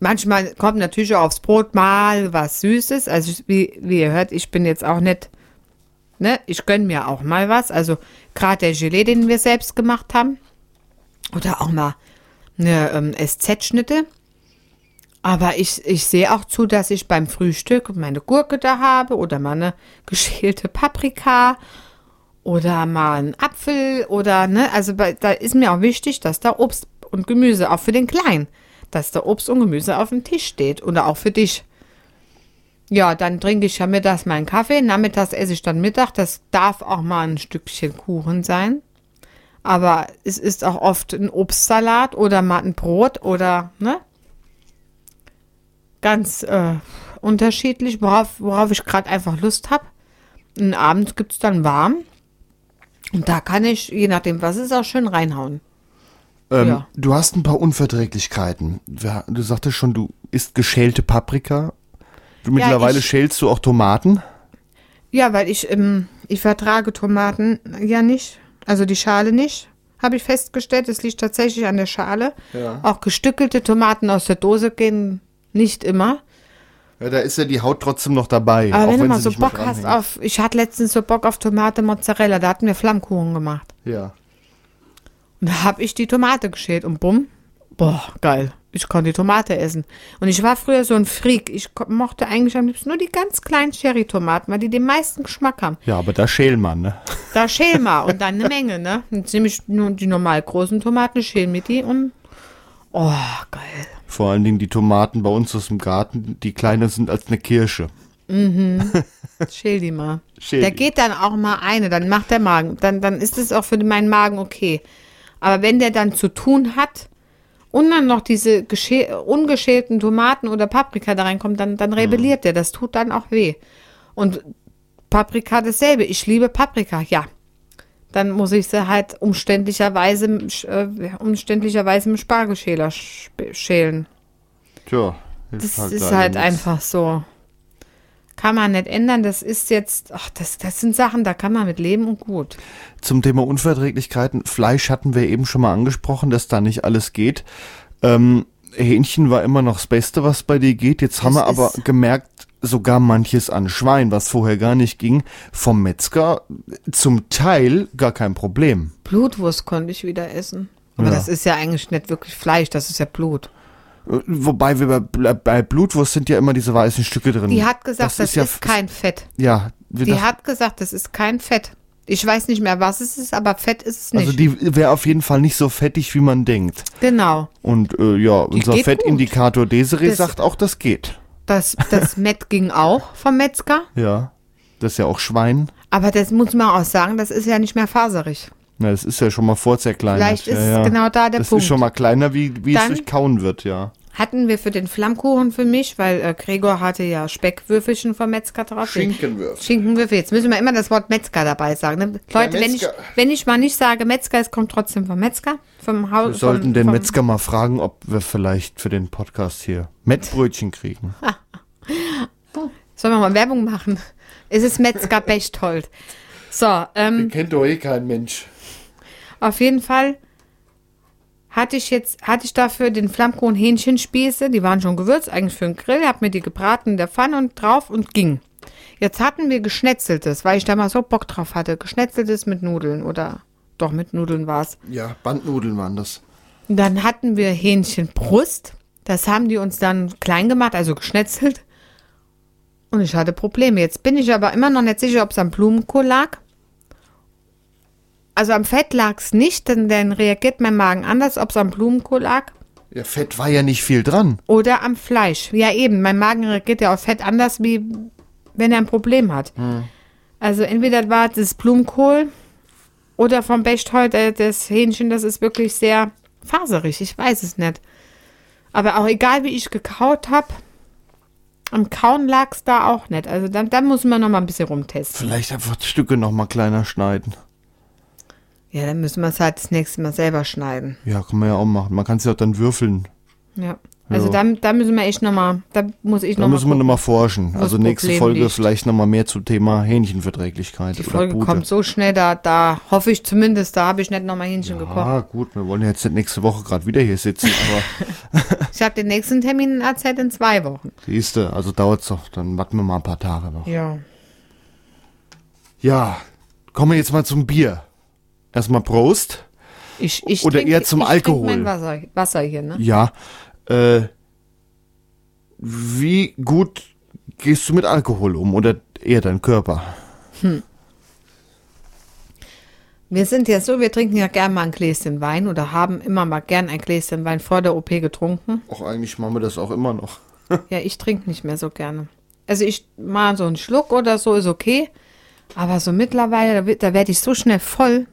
manchmal kommt natürlich auch aufs Brot mal was Süßes. Also ich- wie, wie ihr hört, ich bin jetzt auch nicht, ne, ich gönne mir auch mal was. Also gerade der Gelee, den wir selbst gemacht haben. Oder auch mal eine ähm, SZ-Schnitte. Aber ich, ich sehe auch zu, dass ich beim Frühstück meine Gurke da habe oder mal eine geschälte Paprika oder mal einen Apfel oder, ne, also bei, da ist mir auch wichtig, dass da Obst und Gemüse, auch für den Kleinen, dass da Obst und Gemüse auf dem Tisch steht oder auch für dich. Ja, dann trinke ich ja mittags meinen Kaffee, nachmittags esse ich dann Mittag, das darf auch mal ein Stückchen Kuchen sein. Aber es ist auch oft ein Obstsalat oder mal ein Brot oder, ne? Ganz äh, unterschiedlich, worauf, worauf ich gerade einfach Lust habe. Und abends gibt es dann warm. Und da kann ich, je nachdem, was ist, auch schön reinhauen. Ähm, Ja. Du hast ein paar Unverträglichkeiten. Du sagtest schon, du isst geschälte Paprika. Du mittlerweile ich- schälst du auch Tomaten. Ja, weil ich, ähm, ich vertrage Tomaten ja nicht. Also die Schale nicht, habe ich festgestellt. Es liegt tatsächlich an der Schale. Ja. Auch gestückelte Tomaten aus der Dose gehen nicht immer. Ja, da ist ja die Haut trotzdem noch dabei. Aber auch wenn du mal so Bock hast auf, ich hatte letztens so Bock auf Tomate Mozzarella, da hatten wir Flammkuchen gemacht. Ja. Und da habe ich die Tomate geschält und bumm, boah, geil. Ich konnte die Tomate essen. Und ich war früher so ein Freak. Ich mochte eigentlich am liebsten nur die ganz kleinen Cherry-Tomaten, weil die den meisten Geschmack haben. Ja, aber da schälen man, ne? Da schäl mal und dann eine Menge, ne? Jetzt nehme ich nur die normal großen Tomaten, schäl mit die und oh, geil. Vor allen Dingen die Tomaten bei uns aus dem Garten, die kleiner sind als eine Kirsche. Schäl die mal. Schäl der die. geht dann auch mal eine, dann macht der Magen. Dann, dann ist es auch für meinen Magen okay. Aber wenn der dann zu tun hat und dann noch diese geschä- ungeschälten Tomaten oder Paprika da reinkommt, dann, dann rebelliert der. Das tut dann auch weh. Und Paprika dasselbe. Ich liebe Paprika, ja. Dann muss ich sie halt umständlicherweise, äh, umständlicherweise mit Spargelschäler sp- schälen. Tja, Das hilft ist halt nichts. einfach so. Kann man nicht ändern. Das ist jetzt, ach, das, das sind Sachen, da kann man mit leben und gut. Zum Thema Unverträglichkeiten. Fleisch hatten wir eben schon mal angesprochen, dass da nicht alles geht. Ähm, Hähnchen war immer noch das Beste, was bei dir geht. Jetzt haben Das wir aber gemerkt, sogar manches an Schwein, was vorher gar nicht ging, vom Metzger zum Teil gar kein Problem. Blutwurst konnte ich wieder essen. Aber Ja. das ist ja eigentlich nicht wirklich Fleisch, das ist ja Blut. Äh, Wobei wir bei, bei Blutwurst sind ja immer diese weißen Stücke drin. Die hat gesagt, das, ist, ja, kein Fett. Ja, Die hat gesagt, das ist kein Fett. Ich weiß nicht mehr, was es ist, aber Fett ist es nicht. also die wäre auf jeden Fall nicht so fettig, wie man denkt. genau. Und äh, ja, unser Fettindikator Desiree Das- sagt auch, das geht. Das, das Met ging auch vom Metzger. Ja, das ist ja auch Schwein. Aber das muss man auch sagen, das ist ja nicht mehr faserig. Na, das ist ja schon mal vorzerkleinert. Vielleicht ist ja, ja. es genau da der das Punkt. ist schon mal kleiner, wie, wie es Dann- durchkauen wird, ja. Hatten wir für den Flammkuchen für mich, weil äh, Gregor hatte ja Speckwürfelchen vom Metzger drauf. Schinkenwürfel. Schinkenwürfel. Jetzt müssen wir immer das Wort Metzger dabei sagen. Ne? Leute, wenn ich, Metzger. wenn ich mal nicht sage Metzger, es kommt trotzdem vom Metzger. Vom Haus. Wir sollten vom, den vom, Metzger mal fragen, ob wir vielleicht für den Podcast hier Mettbrötchen kriegen. Sollen wir mal Werbung machen? Es ist Metzger Bechtold. So, ähm, Kennt doch eh kein Mensch. auf jeden Fall hatte ich jetzt, hatte ich dafür den Flammkuchen Hähnchenspieße, die waren schon gewürzt, eigentlich für den Grill, hab mir die gebraten in der Pfanne und drauf und ging. Jetzt hatten wir geschnetzeltes, weil ich da mal so Bock drauf hatte. Geschnetzeltes mit Nudeln oder doch mit Nudeln war's. Ja, Bandnudeln waren das. Dann hatten wir Hähnchenbrust. Das haben die uns dann klein gemacht, also geschnetzelt. Und ich hatte Probleme. Jetzt bin ich aber immer noch nicht sicher, ob es am Blumenkohl lag. Also am Fett lag es nicht, denn dann reagiert mein Magen anders, ob es am Blumenkohl lag. Ja, Fett war ja nicht viel dran. Oder am Fleisch. Ja, eben. Mein Magen reagiert ja auf Fett anders, wie wenn er ein Problem hat. Also entweder war das Blumenkohl oder vom Bechtold äh, das Hähnchen, das ist wirklich sehr faserig. Ich weiß es nicht. Aber auch egal, wie ich gekaut habe, am Kauen lag es da auch nicht. Also dann, dann muss man noch mal ein bisschen rumtesten. Vielleicht einfach die Stücke noch mal kleiner schneiden. Ja, dann müssen wir es halt das nächste Mal selber schneiden. Ja, kann man ja auch machen. Man kann es ja auch dann würfeln. Ja. Also Ja. da, da müssen wir echt noch mal, da muss ich Da noch mal müssen wir nochmal forschen. Also nächste Problem Folge liegt. vielleicht nochmal mehr zum Thema Hähnchenverträglichkeit. Die Folge Pute. kommt so schnell, da, da hoffe ich zumindest, da habe ich nicht noch mal Hähnchen gekocht. Ah, gut, wir wollen jetzt nicht nächste Woche gerade wieder hier sitzen, aber Ich habe den nächsten Termin in AZ in zwei Wochen. siehste, also dauert's doch. Dann warten wir mal ein paar Tage noch. Ja. Ja, kommen wir jetzt mal zum Bier. Erstmal Prost. Ich, ich Oder trink- eher zum ich trink Alkohol. Mein Wasser, Wasser hier, ne? Ja, äh, wie gut gehst du mit Alkohol um oder eher dein Körper? Wir sind ja so, wir trinken ja gern mal ein Gläschen Wein oder haben immer mal gern ein Gläschen Wein vor der OP getrunken. Auch eigentlich machen wir das auch immer noch. Ja, ich trinke nicht mehr so gerne. Also ich mal so einen Schluck oder so ist okay, aber so mittlerweile, da, da werde ich so schnell voll.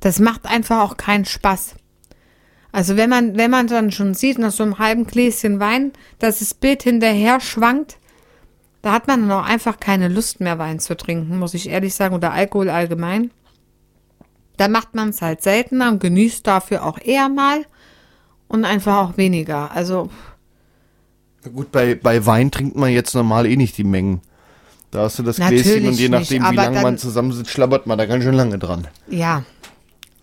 Das macht einfach auch keinen Spaß. Also wenn man, wenn man dann schon sieht, nach so einem halben Gläschen Wein, dass das Bild hinterher schwankt, da hat man dann auch einfach keine Lust mehr, Wein zu trinken, muss ich ehrlich sagen, oder Alkohol allgemein. Da macht man es halt seltener und genießt dafür auch eher mal und einfach auch weniger. Also Na gut, bei, bei Wein trinkt man jetzt normal eh nicht die Mengen. Da hast du das Gläschen und je nachdem, nicht, wie lange man zusammensitzt, schlabbert man da ganz schön lange dran. Ja,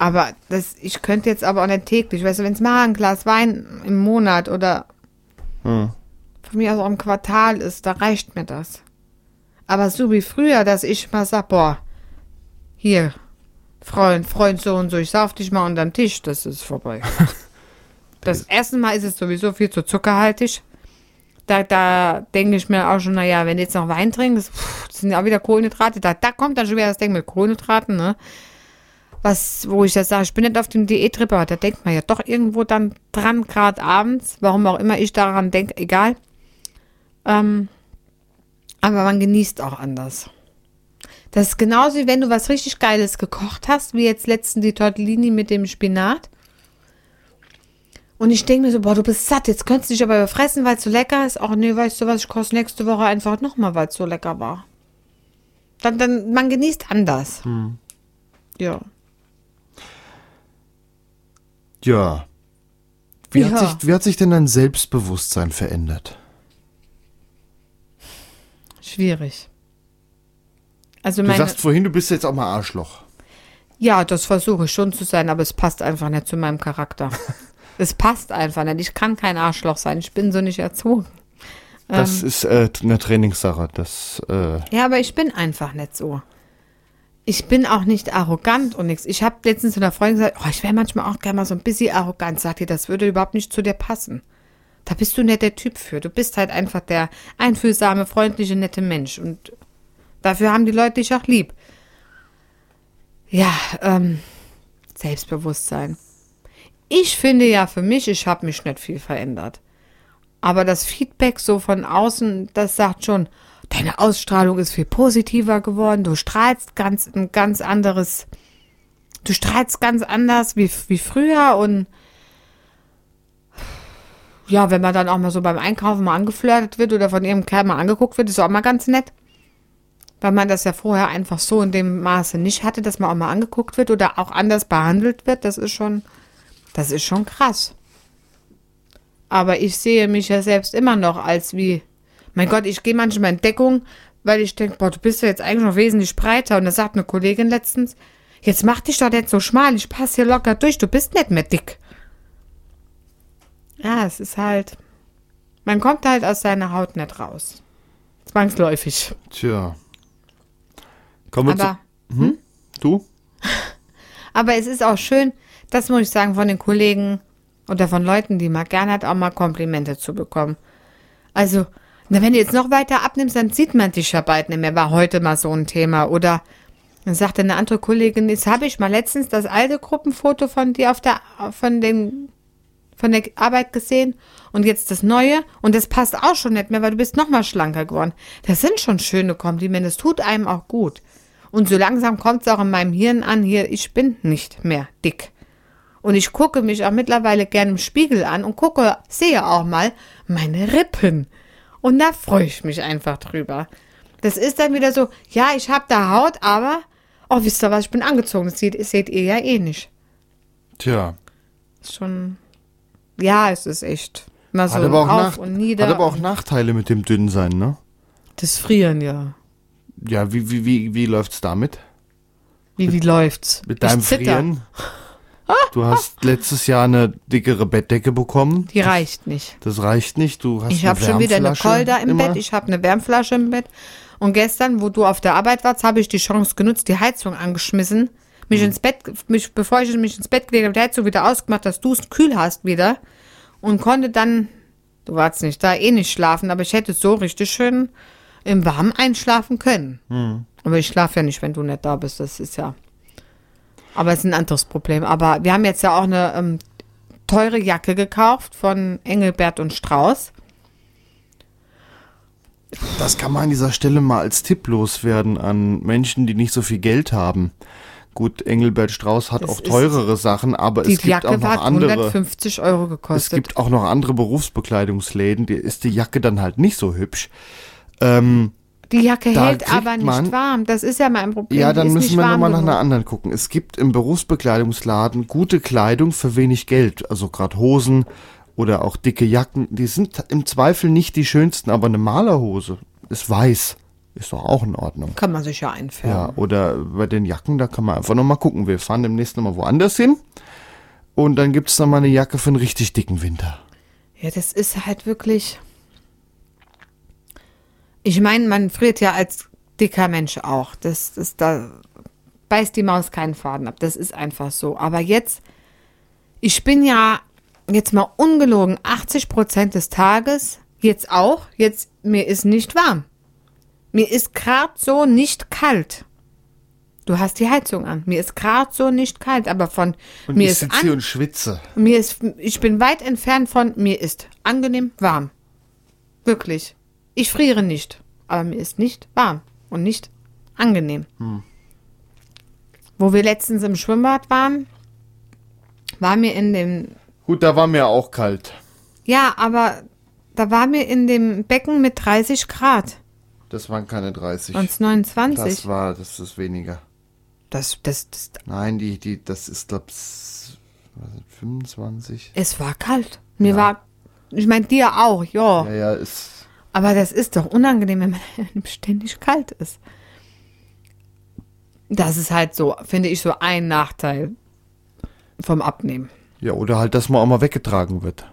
aber das, ich könnte jetzt aber auch nicht täglich, weißt du, wenn es mal ein Glas Wein im Monat oder Hm. von mir aus auch im Quartal ist, da reicht mir das. Aber so wie früher, dass ich mal sag, boah, hier, Freund, Freund so und so, ich sauf dich mal unterm Tisch, das ist vorbei. das erste Mal ist es sowieso viel zu zuckerhaltig. Da, da denke ich mir auch schon, naja, wenn du jetzt noch Wein trinkst, das sind ja auch wieder Kohlenhydrate, da, da kommt dann schon wieder das Ding mit Kohlenhydraten, ne? Was, wo ich das sage, ich bin nicht auf dem Diättrip, aber da denkt man ja doch irgendwo dann dran, gerade abends, warum auch immer ich daran denke, egal. Ähm, aber man genießt auch anders. Das ist genauso wie wenn du was richtig Geiles gekocht hast, wie jetzt letztens die Tortellini mit dem Spinat. Und ich denke mir so, boah, du bist satt, jetzt könntest du dich aber überfressen, weil es so lecker ist. Ach nee, weißt du was, ich koste nächste Woche einfach nochmal, weil es so lecker war. Dann, dann, man genießt anders. Ja. Ja. Wie, Ja. Hat sich, wie hat sich denn dein Selbstbewusstsein verändert? Schwierig. Also Du sagst vorhin, du bist jetzt auch mal Arschloch. ja, das versuche ich schon zu sein, aber es passt einfach nicht zu meinem Charakter. es passt einfach nicht. Ich kann kein Arschloch sein. Ich bin so nicht erzogen. Das Ähm. ist äh, eine Trainingssache. Das, äh, Ja, aber ich bin einfach nicht so. Ich bin auch nicht arrogant und nichts. Ich habe letztens zu einer Freundin gesagt, oh, ich wäre manchmal auch gerne mal so ein bisschen arrogant. Sagt ihr, das würde überhaupt nicht zu dir passen. Da bist du nicht der Typ für. Du bist halt einfach der einfühlsame, freundliche, nette Mensch. Und dafür haben die Leute dich auch lieb. Ja, ähm, Selbstbewusstsein. Ich finde ja für mich, ich habe mich nicht viel verändert. Aber das Feedback so von außen, das sagt schon, deine Ausstrahlung ist viel positiver geworden. Du strahlst ganz ein ganz anderes, du strahlst ganz anders wie, wie früher und ja, wenn man dann auch mal so beim Einkaufen mal angeflirtet wird oder von ihrem Kerl mal angeguckt wird, ist auch mal ganz nett. Weil man das ja vorher einfach so in dem Maße nicht hatte, dass man auch mal angeguckt wird oder auch anders behandelt wird. Das ist schon, das ist schon krass. Aber ich sehe mich ja selbst immer noch als wie, mein Gott, ich gehe manchmal in Deckung, weil ich denke, boah, du bist ja jetzt eigentlich noch wesentlich breiter. Und da sagt eine Kollegin letztens, jetzt mach dich doch nicht so schmal, ich passe hier locker durch, du bist nicht mehr dick. Ja, es ist halt, man kommt halt aus seiner Haut nicht raus. Zwangsläufig. Tja. Kommen wir Aber, zu. Hm? Du? aber es ist auch schön, das muss ich sagen, von den Kollegen oder von Leuten, die man gerne hat, auch mal Komplimente zu bekommen. Also, na, wenn du jetzt noch weiter abnimmst, dann sieht man dich ja bald nicht mehr. War heute mal so ein Thema. Oder dann sagte eine andere Kollegin, jetzt habe ich mal letztens das alte Gruppenfoto von dir auf der, von den, von der Arbeit gesehen und jetzt das neue und das passt auch schon nicht mehr, weil du bist noch mal schlanker geworden. Das sind schon schöne Komplimente. Das tut einem auch gut. Und so langsam kommt es auch in meinem Hirn an, hier, ich bin nicht mehr dick. Und ich gucke mich auch mittlerweile gerne im Spiegel an und gucke, sehe auch mal meine Rippen. Und da freue ich mich einfach drüber. Das ist dann wieder so, ja, ich habe da Haut, aber, oh, wisst ihr was, ich bin angezogen. Das seht, seht ihr ja eh nicht. Tja. Schon, ja, es ist echt. Mal so Hat aber, auch auf Nach und nieder. hat aber auch Nachteile mit dem Dünnsein, ne? das Frieren, ja. Ja, wie, wie, wie, wie läuft's damit? Wie, wie läuft's? Mit deinem. Frieren? Du hast letztes Jahr eine dickere Bettdecke bekommen. Die reicht nicht. Das reicht nicht. Du hast Ich habe schon wieder eine Kolda im immer. Bett, ich habe eine Wärmflasche im Bett. Und gestern, wo du auf der Arbeit warst, habe ich die Chance genutzt, die Heizung angeschmissen, mich Mhm. ins Bett, mich, bevor ich mich ins Bett gelegt habe, die Heizung wieder ausgemacht, dass du es kühl hast wieder. Und konnte dann, du warst nicht da, eh nicht schlafen, aber ich hätte so richtig schön im Warmen einschlafen können. Mhm. Aber ich schlafe ja nicht, wenn du nicht da bist, das ist ja. Aber es ist ein anderes Problem. Aber wir haben jetzt ja auch eine ähm, teure Jacke gekauft von Engelbert und Strauß. Das kann man an dieser Stelle mal als Tipp loswerden an Menschen, die nicht so viel Geld haben. Gut, Engelbert Strauß hat Das auch teurere Sachen, aber es gibt auch Jacke noch hat andere. 150 Euro Es gekostet. gibt auch noch andere Berufsbekleidungsläden, die ist die Jacke dann halt nicht so hübsch. Ähm, die Jacke da hält aber nicht man- warm. Das ist ja mein Problem. ja, dann müssen wir nochmal nach einer anderen gucken. Es gibt im Berufsbekleidungsladen gute Kleidung für wenig Geld. Also gerade Hosen oder auch dicke Jacken. Die sind im Zweifel nicht die schönsten, aber eine Malerhose ist weiß. Ist doch auch in Ordnung. Kann man sich ja Ja, einfärben. oder bei den Jacken, da kann man einfach nochmal gucken. Wir fahren demnächst nochmal woanders hin. Und dann gibt's noch mal eine Jacke für einen richtig dicken Winter. Ja. das ist halt wirklich. Ich meine, man friert ja als dicker Mensch auch. Das ist da beißt die Maus keinen Faden ab. Das ist einfach so. Aber jetzt, ich bin ja jetzt mal ungelogen 80 Prozent des Tages jetzt auch. Jetzt mir ist nicht warm. Mir ist gerade so nicht kalt. Du hast die Heizung an. Mir ist gerade so nicht kalt, aber von Und mir ich ist sitze an, und schwitze. mir ist, ich bin weit entfernt von, mir ist angenehm warm. Wirklich. Ich friere nicht, aber mir ist nicht warm und nicht angenehm. Wo wir letztens im Schwimmbad waren, war mir in dem, Gut, da war mir auch kalt. ja, aber da war mir in dem Becken mit 30 Grad. Das waren keine 30. Und 29. Das war, das ist weniger. Das, das, das, Nein, die, die, das ist, glaub, s- was ist, 25. es war kalt. Mir Ja. war, ich meine dir auch, ja. Ja, ja, ist. Aber das ist doch unangenehm, wenn man ständig kalt ist. Das ist halt so, finde ich, so ein Nachteil vom Abnehmen. Ja, oder halt, dass man auch mal weggetragen wird.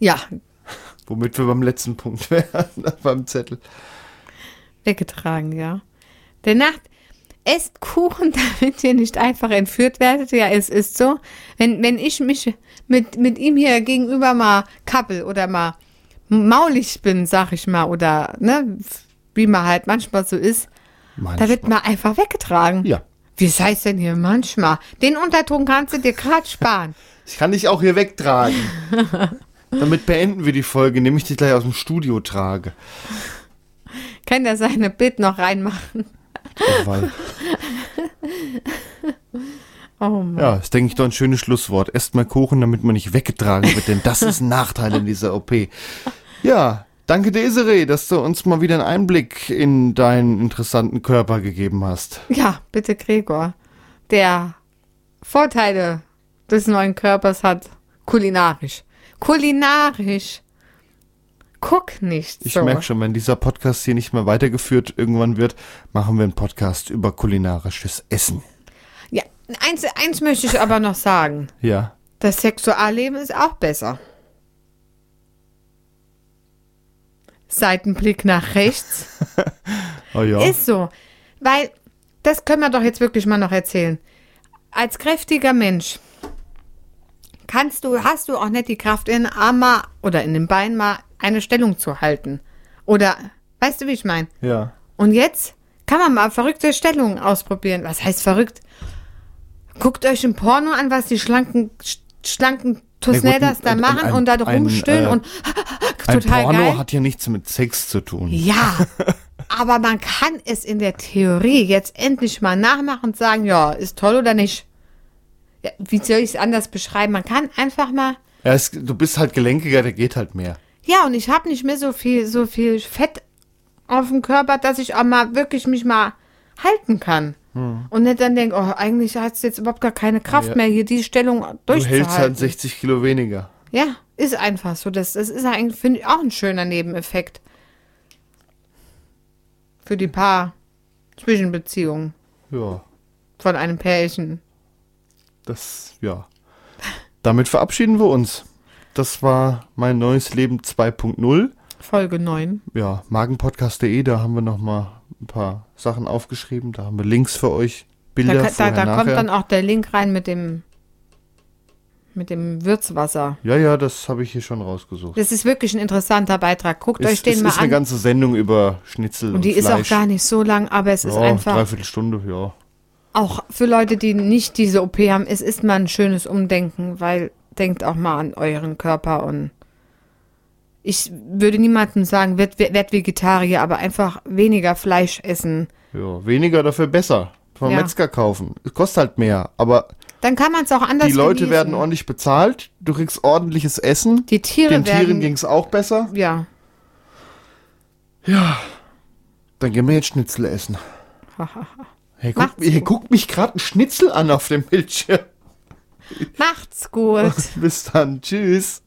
Ja, Womit wir beim letzten Punkt wären, beim Zettel. weggetragen, ja. Der Nacht, esst Kuchen, damit ihr nicht einfach entführt werdet. Ja, es ist so. Wenn, wenn ich mich mit, mit ihm hier gegenüber mal kappel oder mal maulig bin, sag ich mal, oder, ne, wie man halt manchmal so ist, da wird man einfach weggetragen. Ja. Wie heißt denn hier manchmal? Den Unterton kannst du dir gerade sparen. Ich kann dich auch hier wegtragen. Damit beenden wir die Folge, indem ich dich gleich aus dem Studio trage. Kann er seine Bild noch reinmachen? Oh, Oh ja, ist, denke ich, doch ein schönes Schlusswort. Esst mal Kuchen, damit man nicht weggetragen wird, denn das ist ein Nachteil in dieser OP. Ja, danke Desiree, dass du uns mal wieder einen Einblick in deinen interessanten Körper gegeben hast. Ja, bitte Gregor. Der Vorteile des neuen Körpers hat kulinarisch. Kulinarisch. Guck nicht Ich so. merke schon, wenn dieser Podcast hier nicht mehr weitergeführt irgendwann wird, machen wir einen Podcast über kulinarisches Essen. Eins, eins möchte ich aber noch sagen. Ja. Das Sexualleben ist auch besser. Seitenblick nach rechts. Oh ja. Ist so. Weil, das können wir doch jetzt wirklich mal noch erzählen. Als kräftiger Mensch kannst du, hast du auch nicht die Kraft in den Arm mal oder in den Beinen mal eine Stellung zu halten. Oder, weißt du, wie ich meine? ja. Und jetzt kann man mal verrückte Stellungen ausprobieren. Was heißt verrückt? Guckt euch im Porno an, was die schlanken, sch- schlanken Tosnedas da ein- machen ein- und da ein, rumstöhnen äh, und Ein total Porno geil. hat ja nichts mit Sex zu tun. Ja, aber man kann es in der Theorie jetzt endlich mal nachmachen und sagen, ja, ist toll oder nicht. Ja, wie soll ich es anders beschreiben? Man kann einfach mal, Ja, es, du bist halt gelenkiger, der geht halt mehr. ja, und ich habe nicht mehr so viel, so viel Fett auf dem Körper, dass ich auch mal wirklich mich mal halten kann. Und nicht dann denke, oh, eigentlich hat es jetzt überhaupt gar keine Kraft Ja. mehr, hier die Stellung Du hältst halt durchzuhalten. 60 Kilo weniger. Ja, ist einfach so. Das, das ist eigentlich, finde ich, auch ein schöner Nebeneffekt. Für die Paar Zwischenbeziehungen Ja, von einem Pärchen. das, ja. Damit verabschieden wir uns. Das war mein neues Leben 2.0. Folge 9. Ja, magenpodcast.de, da haben wir noch mal ein paar Sachen aufgeschrieben. Da haben wir Links für euch, Bilder Da, kann- da, vorher, da kommt dann auch der Link rein mit dem mit dem Würzwasser. ja, ja, das habe ich hier schon rausgesucht. Das ist wirklich ein interessanter Beitrag. Guckt euch Es, den es mal ist eine an. ganze Sendung über Schnitzel und, Und die ist auch Fleisch. gar nicht so lang, aber es ist ja, einfach dreiviertel Stunde, ja. auch für Leute, die nicht diese OP haben, es ist mal ein schönes Umdenken, weil denkt auch mal an euren Körper und ich würde niemandem sagen, werd, werd Vegetarier, aber einfach weniger Fleisch essen. Ja, weniger dafür besser. Vom Ja. Metzger kaufen. Es kostet halt mehr, aber Dann kann man es auch anders die Leute genießen. werden ordentlich bezahlt. Du kriegst ordentliches Essen. Die Tiere Den Tieren werden, ging's auch besser. ja, Dann gehen wir jetzt Schnitzel essen. Hey, guck, hier guckt mich gerade ein Schnitzel an auf dem Bildschirm. macht's gut. Bis dann. Tschüss.